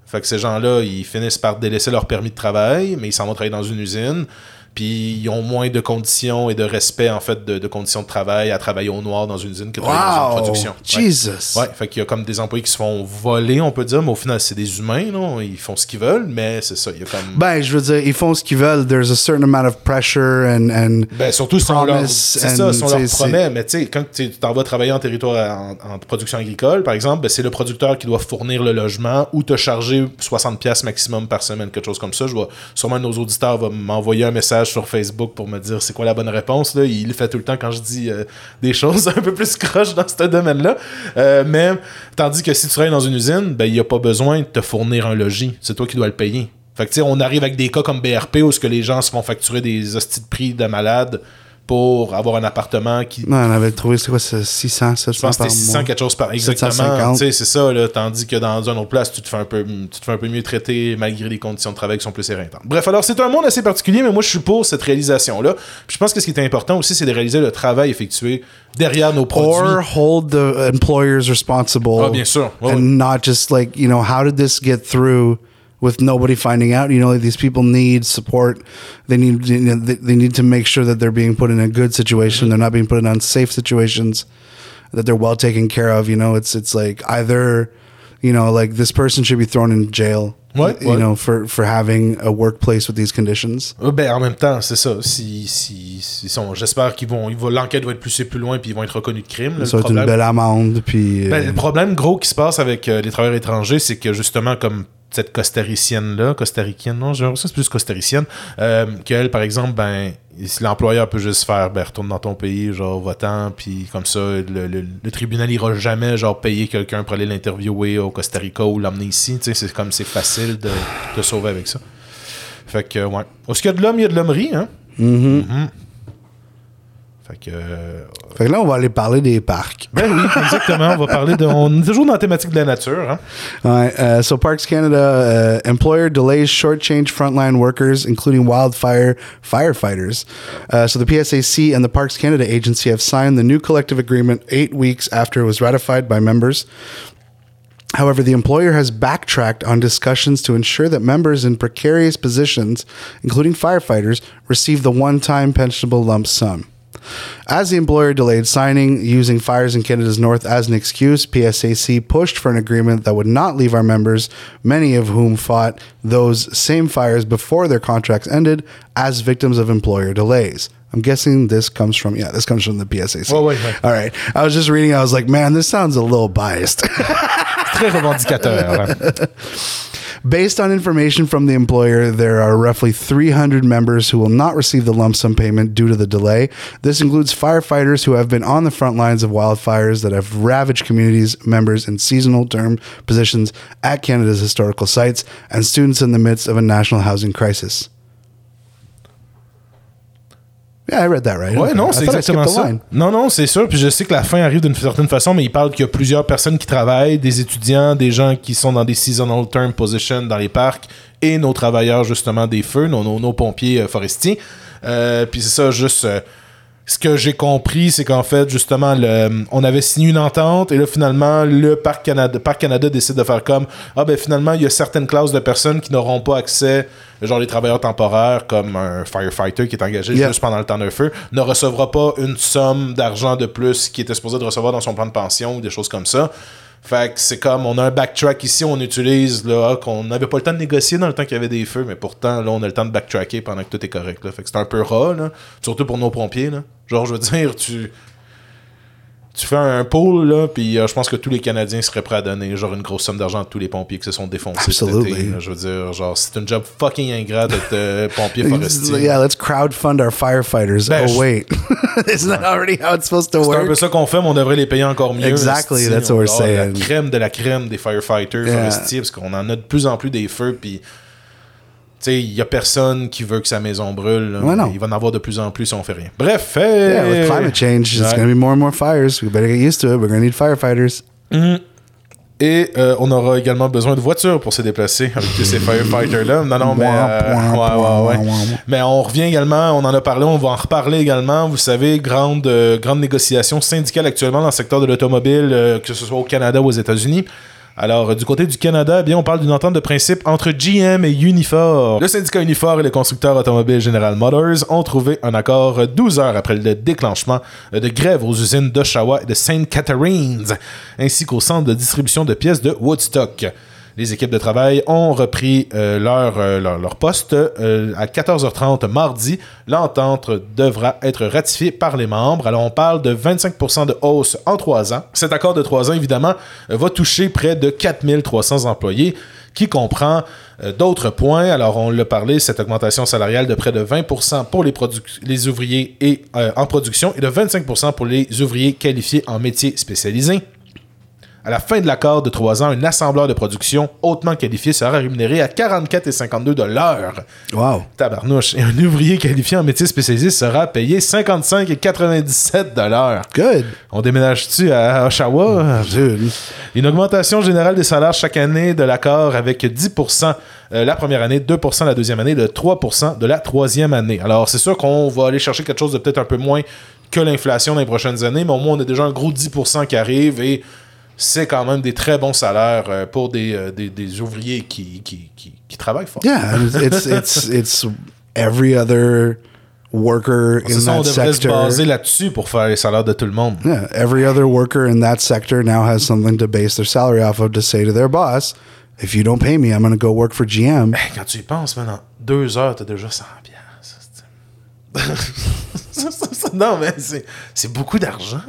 Fait que ces gens-là, ils finissent par délaisser leur permis de travail, mais ils s'en vont travailler dans une usine. Puis ils ont moins de conditions et de respect, en fait, de, de conditions de travail à travailler au noir dans une usine que travailler dans une Wow! production. Ouais. Jesus! Ouais, fait qu'il y a comme des employés qui se font voler, on peut dire, mais au final, c'est des humains, non? Ils font ce qu'ils veulent, mais c'est ça, il y a comme... Ben, je veux dire, ils font ce qu'ils veulent. There's a certain amount of pressure and, and Ben, surtout si on leur, c'est ça, si on leur promet, mais tu sais, quand tu t'en vas travailler en territoire en, en production agricole, par exemple, ben, c'est le producteur qui doit fournir le logement ou te charger 60 pièces maximum par semaine, quelque chose comme ça. Je vois, sûrement nos auditeurs vont m'envoyer un message sur Facebook pour me dire c'est quoi la bonne réponse. Là. Il le fait tout le temps quand je dis euh, des choses [laughs] un peu plus croches dans ce domaine-là. Euh, mais tandis que si tu travailles dans une usine, ben, il n'y a pas besoin de te fournir un logis. C'est toi qui dois le payer. Fait que, on arrive avec des cas comme BRP où ce que les gens se font facturer des hosties de prix de malades pour avoir un appartement qui. Non, on avait trouvé, c'est quoi, c'est 600, 700 Je pense que c'était 600 mois. quelque chose par. Exactement. 750. Tu sais, c'est ça, là. Tandis que dans une autre place, tu te fais un peu, tu te fais un peu mieux traiter malgré les conditions de travail qui sont plus éreintantes. Bref, alors c'est un monde assez particulier, mais moi je suis pour cette réalisation-là. Je pense que ce qui est important aussi, c'est de réaliser le travail effectué derrière nos produits. Or hold the employers responsible. Ah, bien sûr. Ouais, and not just like, you know, how did this get through? With nobody finding out? You know, like these people need support. They need, you know, they, they need to make sure that they're being put in a good situation. They're not being put in unsafe situations, that they're well taken care of. You know, it's, it's like either, you know, like this person should be thrown in jail. Ouais, you know, for, for having a workplace with these conditions. Ben, en même temps, c'est ça. Si, si, si sont- j'espère qu'ils vont, ils vont- l'enquête va être poussée plus loin puis ils vont être reconnus de crime. là, Ça va être une belle amende, puis. Ben, euh, le problème gros qui se passe avec euh, les travailleurs étrangers, c'est que justement, comme cette costaricienne-là, costaricaine, non, j'ai l'impression que c'est plus costaricienne, euh, qu'elle, par exemple, ben, si l'employeur peut juste faire, ben, retourne dans ton pays, genre, votant, puis comme ça, le, le- le tribunal ira jamais, genre, payer quelqu'un pour aller l'interviewer au Costa Rica ou l'emmener ici, tu sais, c'est comme, c'est facile de te sauver avec ça. Fait que, ouais. Où ce qu'il y a de l'homme, il y a de l'hommerie, hein? mhm. Mhm. Fait que, euh, Fait que là, on va aller parler des parcs. ben oui, [laughs] exactement, on va parler de, on est toujours dans la thématique de la nature, hein? Right. Uh, so Parks Canada uh, employer delays shortchange frontline workers, including wildfire firefighters. Uh, so the PSAC and the Parks Canada agency have signed the new collective agreement eight weeks after it was ratified by members. However, the employer has backtracked on discussions to ensure that members in precarious positions, including firefighters, receive the one time pensionable lump sum. As the employer delayed signing, using fires in Canada's North as an excuse, PSAC pushed for an agreement that would not leave our members, many of whom fought those same fires before their contracts ended, as victims of employer delays. I'm guessing this comes from, yeah, this comes from the PSAC. Ouais, ouais, ouais. All right. I was just reading, I was like, man, this sounds a little biased. [laughs] Très revendicateur. [laughs] Based on information from the employer, there are roughly 300 members who will not receive the lump sum payment due to the delay. This includes firefighters who have been on the front lines of wildfires that have ravaged communities, members in seasonal term positions at Canada's historical sites, and students in the midst of a national housing crisis. Yeah, I read that right? Ouais, Okay. non, c'est exactement ça. line. Non, non, c'est sûr. Puis je sais que la fin arrive d'une certaine façon, mais il parle qu'il y a plusieurs personnes qui travaillent, des étudiants, des gens qui sont dans des seasonal term positions dans les parcs et nos travailleurs, justement, des feux, nos, nos, nos pompiers euh, forestiers. Euh, puis c'est ça, juste. euh, ce que j'ai compris, c'est qu'en fait, justement, le, on avait signé une entente et là, finalement, le Parc Canada, Parc Canada décide de faire comme Ah, ben finalement, il y a certaines classes de personnes qui n'auront pas accès, genre les travailleurs temporaires, comme un firefighter qui est engagé Yeah. juste pendant le temps d'un feu, ne recevra pas une somme d'argent de plus qu'il était supposé de recevoir dans son plan de pension ou des choses comme ça. Fait que c'est comme, on a un backtrack ici, on utilise, là, qu'on n'avait pas le temps de négocier dans le temps qu'il y avait des feux, mais pourtant, là, on a le temps de backtracker pendant que tout est correct, là. Fait que c'est un peu ras, là. Surtout pour nos pompiers, là. Genre, je veux dire, tu tu fais un pool, là, puis euh, je pense que tous les Canadiens seraient prêts à donner genre une grosse somme d'argent à tous les pompiers qui se sont défoncés cet été. là. Je veux dire, genre, c'est un job fucking ingrat d'être euh, pompier [laughs] forestier. Yeah, let's crowdfund our firefighters. Ben, oh wait, [laughs] isn't that already how it's supposed to C'est un peu work? ça qu'on fait, mais on devrait les payer encore mieux. Exactly, that's what we're saying. La crème de la crème des firefighters Yeah. forestiers, parce qu'on en a de plus en plus des feux, puis il y a personne qui veut que sa maison brûle. là. Ouais, non. Il va en avoir de plus en plus si on fait rien. Bref, Yeah, hey! with climate change, going to be more and more fires. We better get used to it. We're going to need firefighters. Et euh, on aura également besoin de voitures pour se déplacer avec tous ces firefighters-là. Non, non, mais. euh, ouais, ouais, ouais. Mais on revient également, on en a parlé, on va en reparler également. Vous savez, grande, euh, grande négociation syndicale actuellement dans le secteur de l'automobile, euh, que ce soit au Canada ou aux États-Unis. Alors, euh, du côté du Canada, eh bien, on parle d'une entente de principe entre GM et Unifor. Le syndicat Unifor et le constructeur automobile General Motors ont trouvé un accord euh, 12 heures après le déclenchement de grève aux usines d'Oshawa et de St. Catharines, ainsi qu'au centre de distribution de pièces de Woodstock. Les équipes de travail ont repris euh, leur, euh, leur, leur poste euh, à 14h30 mardi. L'entente devra être ratifiée par les membres. Alors, on parle de 25% de hausse en trois ans. Cet accord de trois ans, évidemment, va toucher près de 4300 employés qui comprend d'autres points. Alors, on l'a parlé, cette augmentation salariale de près de 20% pour les, les ouvriers et, en production et de 25% pour les ouvriers qualifiés en métiers spécialisés. À la fin de l'accord de trois ans, un assembleur de production hautement qualifié sera rémunéré à 44,52 de l'heure. Wow. Tabarnouche. Et un ouvrier qualifié en métier spécialisé sera payé 55,97 de l'heure. Good. On déménage-tu à Oshawa? Une augmentation générale des salaires chaque année de l'accord avec 10% euh, la première année, 2% la deuxième année, de 3% de la troisième année. Alors, c'est sûr qu'on va aller chercher quelque chose de peut-être un peu moins que l'inflation dans les prochaines années, mais au moins, on a déjà un gros 10% qui arrive et c'est quand même des très bons salaires euh, pour des, euh, des, des ouvriers qui, qui, qui, qui travaillent fort. Yeah, it's it's it's every other worker C'est in ça, on that devrait se sector. baser là-dessus pour faire les salaires de tout le monde. Yeah, every other worker in that sector now has something to base their salary off of to say to their boss, if you don't pay me, I'm going to go work for GM. Hey, quand tu y penses, man, en deux heures, t'as déjà 100 piastres. [laughs] [laughs] non, mais c'est c'est beaucoup d'argent.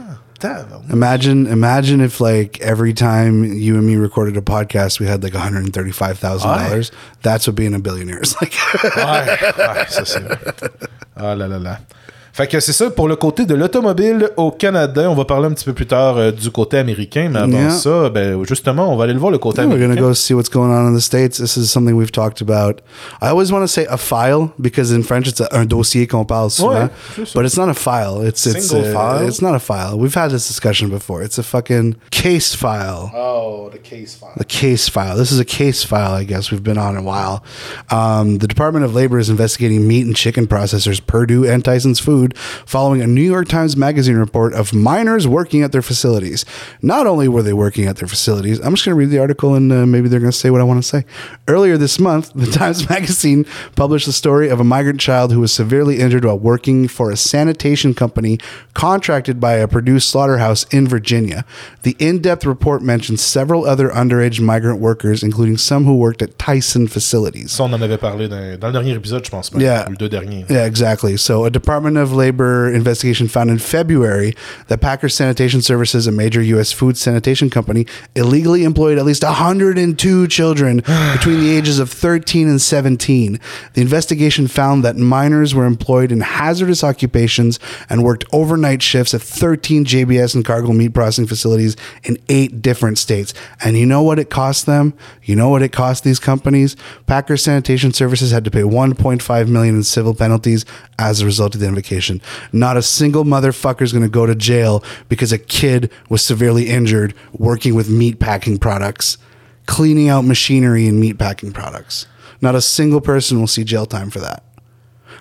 Imagine, imagine if like every time you and me recorded a podcast, we had like one hundred thirty-five thousand dollars. That's what being a billionaire is like. Ça [laughs] c'est. Ah là là là. Fait que c'est ça pour le côté de l'automobile au Canada. On va parler un petit peu plus tard euh, du côté américain, mais avant Yeah. ça, ben, justement, on va aller le voir le côté We're américain. gonna go see what's going on in the states. This is something we've talked about. I always want to say a file because in French it's a, un dossier qu'on parle souvent, ça. but it's not a file. It's it's Single a- file? It's not a file. We've had this discussion before. It's a fucking case file. Oh, the case file. The case file. This is a case file, I guess. We've been on a while. Um, the Department of Labor is investigating meat and chicken processors Purdue and Tyson's Food following a New York Times Magazine report of minors working at their facilities. Not only were they working at their facilities, I'm just going to read the article and uh, maybe they're going to say what I want to say. Earlier this month, the [laughs] Times Magazine published the story of a migrant child who was severely injured while working for a sanitation company contracted by a Purdue slaughterhouse in Virginia. The in depth report mentions several other underage migrant workers, including some who worked at Tyson facilities. Ça, on en avait parlé dans, dans le dernier épisode, je pense. pas. Yeah. Ou le deux derniers. Yeah, exactly. So, a Department of Labor investigation found in February that Packers Sanitation Services, a major U.S. food sanitation company, illegally employed at least 102 children [sighs] between the ages of 13 and 17. The investigation found that minors were employed in hazardous occupations and worked overnight shifts at 13 JBS and cargo meat processing facilities in eight different states. And you know what it cost them? You know what it cost these companies? Packers Sanitation Services had to pay 1.5 million in civil penalties as a result of the invocation. Not a single motherfucker is going to go to jail because a kid was severely injured working with meat packing products, cleaning out machinery and meat packing products. Not a single person will see jail time for that.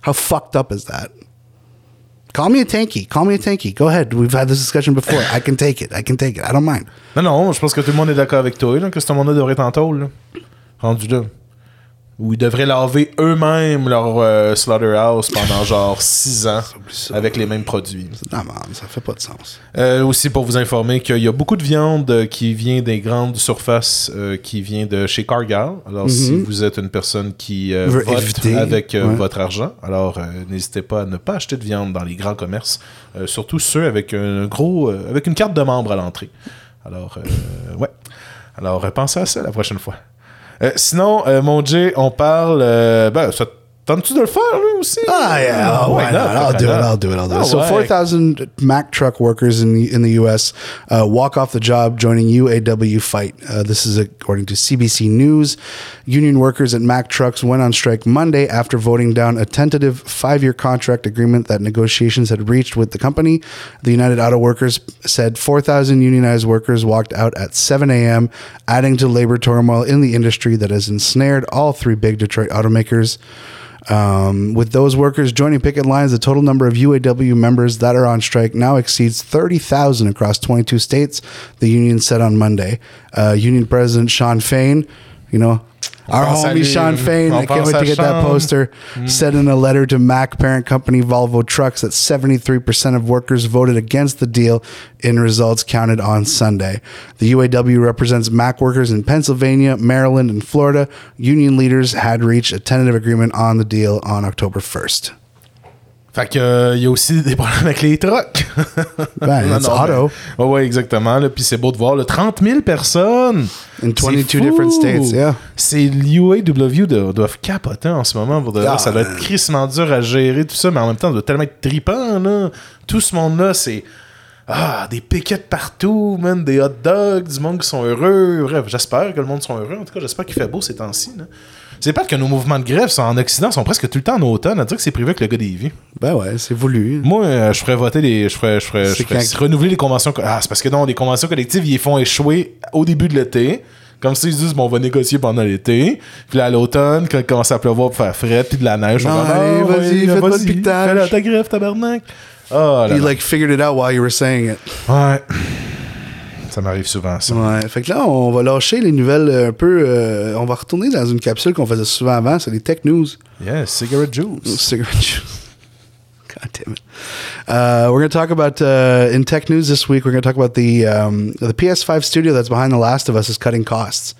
How fucked up is that? Call me a tanky. Call me a tanky. Go ahead. We've had this discussion before. I can take it. I can take it. I don't mind. Non, non, je pense que tout le monde est d'accord avec toi, là, que ce monde-là devrait être en tôle. Rendu là. Où ils devraient laver eux-mêmes leur euh, slaughterhouse pendant [laughs] genre 6 ans avec les mêmes produits. Non, man, ça fait pas de sens. Euh, aussi pour vous informer qu'il y a beaucoup de viande qui vient des grandes surfaces euh, qui vient de chez Cargill. Alors si vous êtes une personne qui Veut vote éviter, avec ouais. votre argent, alors n'hésitez pas à ne pas acheter de viande dans les grands commerces, surtout ceux avec un gros avec une carte de membre à l'entrée. Alors ouais. Alors pensez à ça la prochaine fois. Euh, sinon, euh, mon Jay, on parle. euh, ben, ça de le faire, lui aussi? Ah, yeah. Oh, why why not? not? I'll do it. I'll do it. I'll do it. So, ouais. 4,000 Mack truck workers in the, in the U.S. Uh, walk off the job joining UAW fight. Uh, this is according to CBC News. Union workers at Mack Trucks went on strike Monday after voting down a tentative five year contract agreement that negotiations had reached with the company. The United Auto Workers said 4,000 unionized workers walked out at 7 a.m., adding to labor turmoil in the industry that has ensnared all three big Detroit automakers. Um, with those workers joining picket lines, the total number of UAW members that are on strike now exceeds 30,000 across 22 states, the union said on Monday. Uh, union President Sean Fain, you know, our homie. Sean Fain, I can't wait to get that Sean. poster, said in a letter to Mac parent company Volvo Trucks that 73% of workers voted against the deal in results counted on Sunday. The UAW represents Mac workers in Pennsylvania, Maryland, and Florida. Union leaders had reached a tentative agreement on the deal on October 1st. Fait que euh, il y a aussi des problèmes avec les trucks. Ben, [laughs] it's auto. Ouais, ouais, exactement. Là. Puis c'est beau de voir. le 30 000 personnes. In C'est 22 fou. different states, yeah. C'est l'UAW de- doivent capoter en ce moment. Pour de. Ah, ça doit être crissement dur à gérer, tout ça, mais en même temps, ça doit tellement être trippant. Là. Tout ce monde-là, c'est. Ah, des piquettes partout, man, des hot dogs, du monde qui sont heureux. Bref, j'espère que le monde soit heureux. En tout cas, j'espère qu'il fait beau ces temps-ci. C'est pas que nos mouvements de grève sont en Occident sont presque tout le temps en automne. À dire que c'est privé avec le gars des vies. Ben ouais, c'est voulu. Moi, euh, je ferais voter les. Je ferais, je ferais, je C'est ferais quand- renouveler les conventions. co- Ah, c'est parce que non, les conventions collectives, ils les font échouer au début de l'été. Comme ça, ils se disent, bon, on va négocier pendant l'été. Puis là, à l'automne, quand il commence à pleuvoir pour faire frais, puis de la neige, on va allez, ah, vas-y, votre vas-y, piquetage. Fais-la, ta grève, tabarnak. Là, You là. like figured it out while you were saying it. Ouais. Ça m'arrive souvent, ça. Ouais. Fait que là, on va lâcher les nouvelles euh, un peu. euh, on va retourner dans une capsule qu'on faisait souvent avant, c'est les tech news. Yeah, cigarette juice. [laughs] Cigarette juice. God damn it. Uh, we're going to talk about uh, in tech news this week. We're going to talk about the um, the PS5 studio that's behind The Last of Us is cutting costs.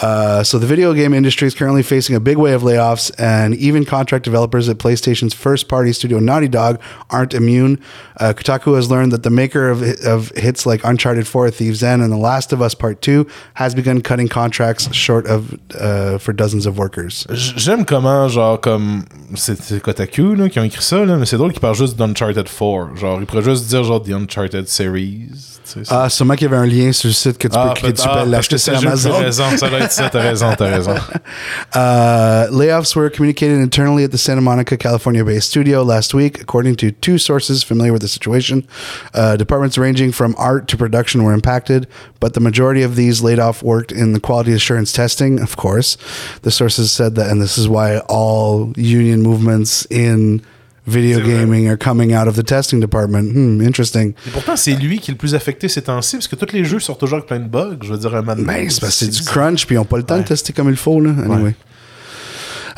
Uh, so the video game industry is currently facing a big wave of layoffs, and even contract developers at PlayStation's first-party studio Naughty Dog aren't immune. Uh, Kotaku has learned that the maker of of hits like Uncharted 4, Thieves End, and The Last of Us Part 2 has begun cutting contracts short of uh, for dozens of workers. J'aime comment, genre, comme. C'est Kotaku, là, qui ont écrit ça, là, mais c'est drôle qu'ils parlent juste d'Uncharted 4. Genre, ils pourraient juste dire, genre, The Uncharted Series. Ah, sûrement qu'il y avait un lien sur le site que tu peux cliquer ah, pour parce l'acheter sur Amazon. Raison, ça doit être ça, t'as raison, t'as raison. Uh, layoffs were communicated internally at the Santa Monica, California based studio last week, according to two sources familiar with the situation. Uh, departments ranging from art to production were impacted, but the majority of these laid off worked in the quality assurance testing, of course. The sources said that, and this is why all union movements in video gaming are coming out of the testing department. Hmm, interesting. Et pourtant, c'est lui qui est le plus affecté ces temps-ci, parce que tous les jeux sortent toujours avec plein de bugs. Je veux dire, un man. Ben, c'est parce que c'est du crunch, puis ils n'ont pas le temps Ouais. de tester comme il faut, là. Anyway.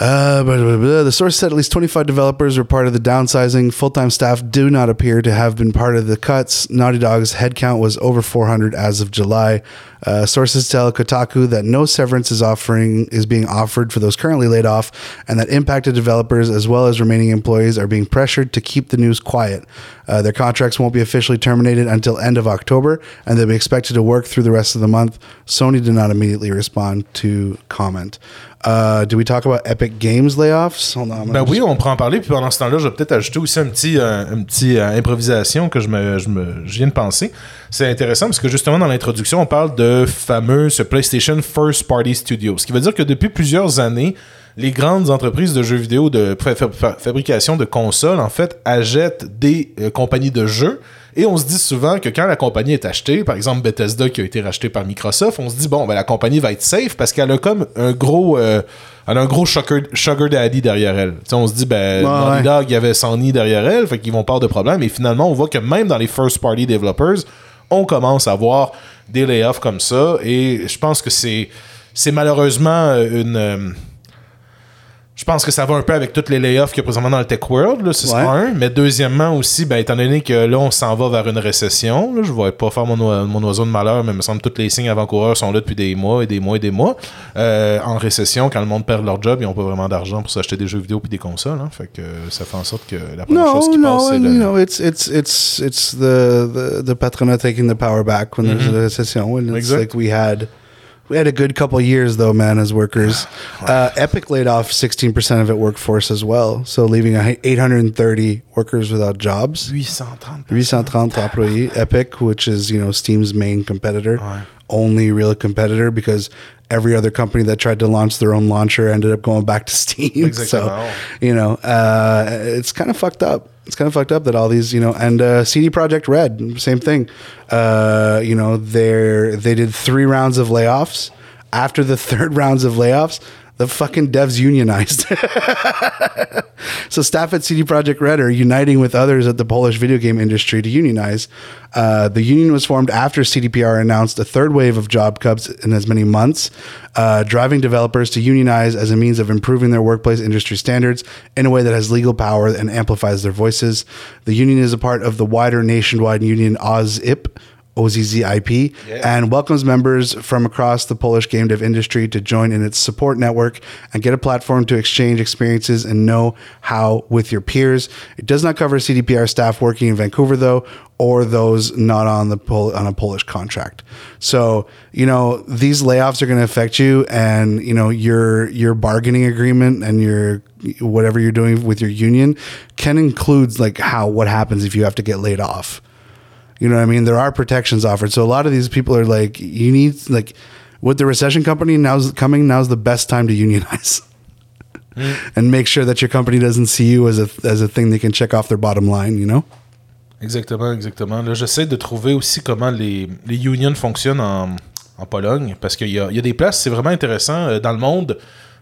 Uh, blah, blah, blah. The source said at least 25 developers were part of the downsizing. Full time staff do not appear to have been part of the cuts. Naughty Dog's headcount was over 400 as of July. Uh, sources tell Kotaku that no severance is offering is being offered for those currently laid off, and that impacted developers as well as remaining employees are being pressured to keep the news quiet. Uh, their contracts won't be officially terminated until end of October, and they'll be expected to work through the rest of the month. Sony did not immediately respond to comment. Uh, do we talk about Epic Games layoffs? Hold on. Ben oui, on pourra en parler. Puis pendant ce temps-là, je vais peut-être ajouter aussi un petit, euh, un petit euh, improvisation que je, me, je, me, je viens de penser. C'est intéressant parce que justement, dans l'introduction, on parle de fameux ce PlayStation First Party Studio. Ce qui veut dire que depuis plusieurs années, les grandes entreprises de jeux vidéo de fa- fa- fa- fabrication de consoles, en fait, achètent des euh, compagnies de jeux. Et on se dit souvent que quand la compagnie est achetée, par exemple Bethesda qui a été racheté par Microsoft, on se dit bon, ben, la compagnie va être safe parce qu'elle a comme un gros, euh, elle a un gros sugar, sugar daddy derrière elle. On se dit ben, Ouais, ouais. Dog, il y avait Sony derrière elle, fait qu'ils vont pas avoir de problème. Et finalement, on voit que même dans les first party developers, on commence à voir des layoffs comme ça. Et je pense que c'est, malheureusement une, euh, je pense que ça va un peu avec toutes les layoffs qu'il y a présentement dans le tech world, là, c'est Ouais. un. Mais deuxièmement aussi, ben, étant donné que là, on s'en va vers une récession, là, je ne vais pas faire mon, oi- mon oiseau de malheur, mais il me semble que tous les signes avant-coureurs sont là depuis des mois et des mois et des mois. Euh, en récession, quand le monde perd leur job, ils n'ont pas vraiment d'argent pour s'acheter des jeux vidéo puis des consoles. hein. fait que ça fait en sorte que la première chose No, qui passe, no, c'est le... know, it's it's it's it's the the, the patronat taking the power back when there's a recession. And it's Exact. like we had we had a good couple years though, man, as workers. Uh, Epic laid off 16% of its workforce as well, so leaving 830 workers without jobs. 830 830 employees. Epic, which is you know Steam's main competitor, only real competitor because every other company that tried to launch their own launcher ended up going back to [laughs] Steam. Exactement. So you know, uh, it's kind of fucked up. It's kind of fucked up that all these, you know, and uh, CD Project Red, same thing. Uh, you know, they they did three rounds of layoffs. After the [laughs] third rounds of layoffs, the fucking devs unionized. [laughs] So staff at CD Projekt Red are uniting with others at the Polish video game industry to unionize. Uh, the union was formed after CDPR announced a third wave of job cuts in as many months, uh, driving developers to unionize as a means of improving their workplace industry standards in a way that has legal power and amplifies their voices. The union is a part of the wider nationwide union OZIP. OZZIP and welcomes members from across the Polish game dev industry to join in its support network and get a platform to exchange experiences and know how with your peers. It does not cover CDPR staff working in Vancouver though, or those not on the Pol- on a Polish contract. So you know these layoffs are going to affect you, and you know your your bargaining agreement and your whatever you're doing with your union can include like how what happens if you have to get laid off. You know what I mean? There are protections offered. So a lot of these people are like, you need like with the recession company now's coming. Now's the best time to unionize mm. and make sure that your company doesn't see you as a as a thing they can check off their bottom line. You know? Exactement, exactement. Là, j'essaie de trouver aussi comment les, les unions fonctionnent en, en Pologne, parce qu'il y a, il y a des places, c'est vraiment intéressant. Euh, Dans le monde,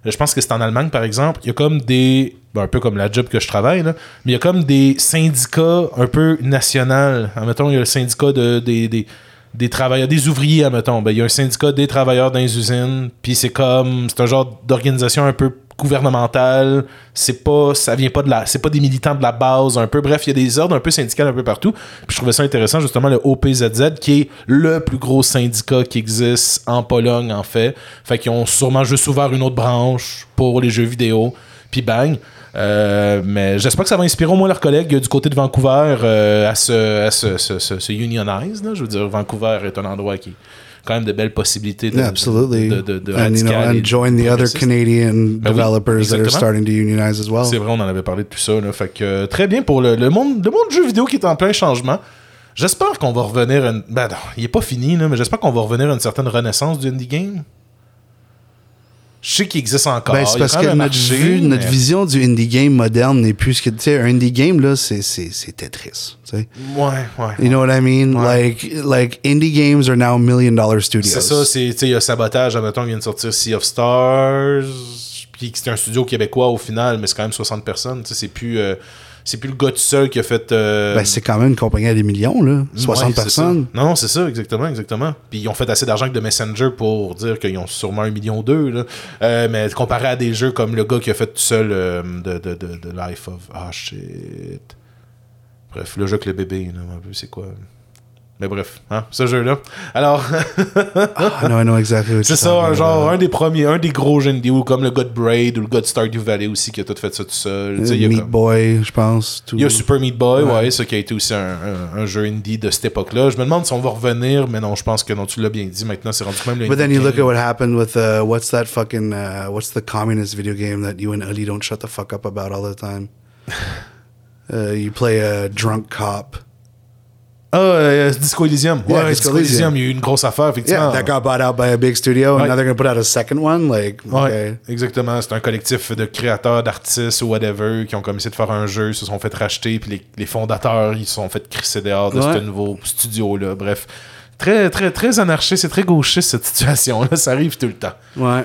je pense que c'est en Allemagne, par exemple, il y a comme des... ben, un peu comme la job que je travaille, là, mais il y a comme des syndicats un peu nationaux. Admettons, il y a le syndicat de, des, des, des travailleurs, des ouvriers, admettons. Ben, il y a un syndicat des travailleurs dans les usines, puis c'est comme... C'est un genre d'organisation un peu gouvernementale, c'est pas ça vient pas de la c'est pas des militants de la base un peu bref, il y a des ordres un peu syndicales un peu partout. Puis je trouvais ça intéressant justement le OPZZ qui est le plus gros syndicat qui existe en Pologne en fait. Fait qu'ils ont sûrement juste ouvert une autre branche pour les jeux vidéo. Puis bang. Euh, mais j'espère que ça va inspirer au moins leurs collègues du côté de Vancouver euh, à se, à. Je veux dire, Vancouver est un endroit qui quand même de belles possibilités de, Yeah, absolutely. de, de, de and you know, and join the other progressiste. Canadian Ben oui, developers that are exactement. starting to unionize as well. C'est vrai, on en avait parlé de tout ça. Là. Fait que euh, très bien pour le, le monde, le monde du jeu vidéo qui est en plein changement. J'espère qu'on va revenir. à une- Ben non, il est pas fini, là, mais j'espère qu'on va revenir à une certaine renaissance du indie game. Je sais qu'il existe encore. Ben, c'est parce que notre, marché, vue, notre vision du indie game moderne n'est plus ce que tu sais un indie game là c'est Tetris tu sais Ouais, ouais. you know what I mean? Ouais. like like indie games are now million dollar studios C'est ça, c'est, tu sais, il y a Sabotage, admettons, il vient de sortir Sea of Stars, puis c'est un studio québécois au final, mais c'est quand même 60 personnes, tu sais, c'est plus, euh, c'est plus le gars tout seul qui a fait... euh, ben, c'est quand même une compagnie à des millions là 60 Ouais, c'est personnes ça. Non, c'est ça, exactement, exactement. Puis ils ont fait assez d'argent avec de Messenger pour dire qu'ils ont sûrement un million d'eux. là. Euh, mais comparé à des jeux comme le gars qui a fait tout seul euh, de, de, de, de Life of... Ah, shit. Bref, le jeu avec le bébé, là, un peu, c'est quoi... Mais bref, hein, ce jeu-là. Alors, I know exactly what c'est ça, un genre, un des premiers, un des gros jeux indie, ou comme le de Braid, ou le de Stardew Valley aussi, qui a tout fait ça tout seul. Y a Meat comme- Boy je pense tout. il y a Super Meat Boy, ouais, Ouais. ça qui a été aussi un, un- un jeu indie de cette époque-là. Je me demande si on va revenir, mais non, je pense que non, tu l'as bien dit. Maintenant, c'est rendu quand même le But then you look at what happened with uh, what's that fucking uh, what's the communist video game that you and Ali don't shut the fuck up about all the time? [laughs] Uh, you play a drunk cop. Ah, euh, Disco Elysium. Yeah, ouais, Disco Disco, Elysium, Elysium. il y a eu une grosse affaire, effectivement. Yeah, that got bought out by a big studio, and now they're gonna put out a second one. Like, Ouais, exactement. C'est un collectif de créateurs, d'artistes ou whatever qui ont comme essayé de faire un jeu, se sont fait racheter, puis les, les fondateurs, ils se sont fait crisser dehors de Ouais. ce nouveau studio-là. Bref, très, très, très anarchiste, c'est très gauchiste cette situation-là. Ça arrive tout le temps. ouais.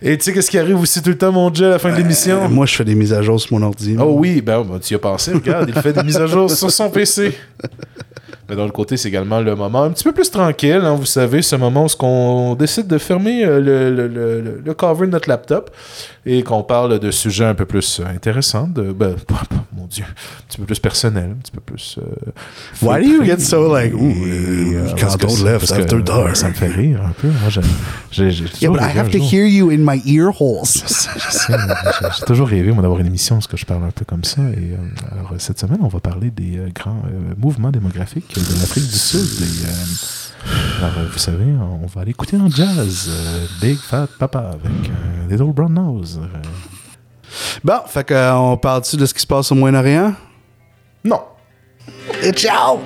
Et tu sais, qu'est-ce qui arrive aussi tout le temps, mon Dieu, à la fin de l'émission? Euh, moi, je fais des mises à jour sur mon ordi. Oh oui, ben, ben, tu y as pensé, regarde, il fait des mises à jour sur son PC. [laughs] Mais d'un autre côté, c'est également le moment un petit peu plus tranquille. hein, vous savez, ce moment où on décide de fermer euh, le, le, le, le cover de notre laptop et qu'on parle de sujets un peu plus euh, intéressants, de, ben, [laughs] mon Dieu, un petit peu plus personnel, un petit peu plus. euh, Why do you get so like, ooh, euh, can't parce don't left parce after dark? Ça me fait rire un peu. Moi, j'ai- Yeah, toujours but I rêvé have to hear you in my ear holes. j'ai- toujours rêvé, moi, d'avoir une émission où ce que je parle un peu comme ça. Et euh, alors, cette semaine, on va parler des euh, grands mouvements démographiques de l'Afrique du Sud. Et, alors, vous savez, on va aller écouter en jazz Big Fat Papa avec euh, Little Brown Nose. Bon, fait qu'on euh, parle-tu de ce qui se passe au Moyen-Orient? Non. Et ciao!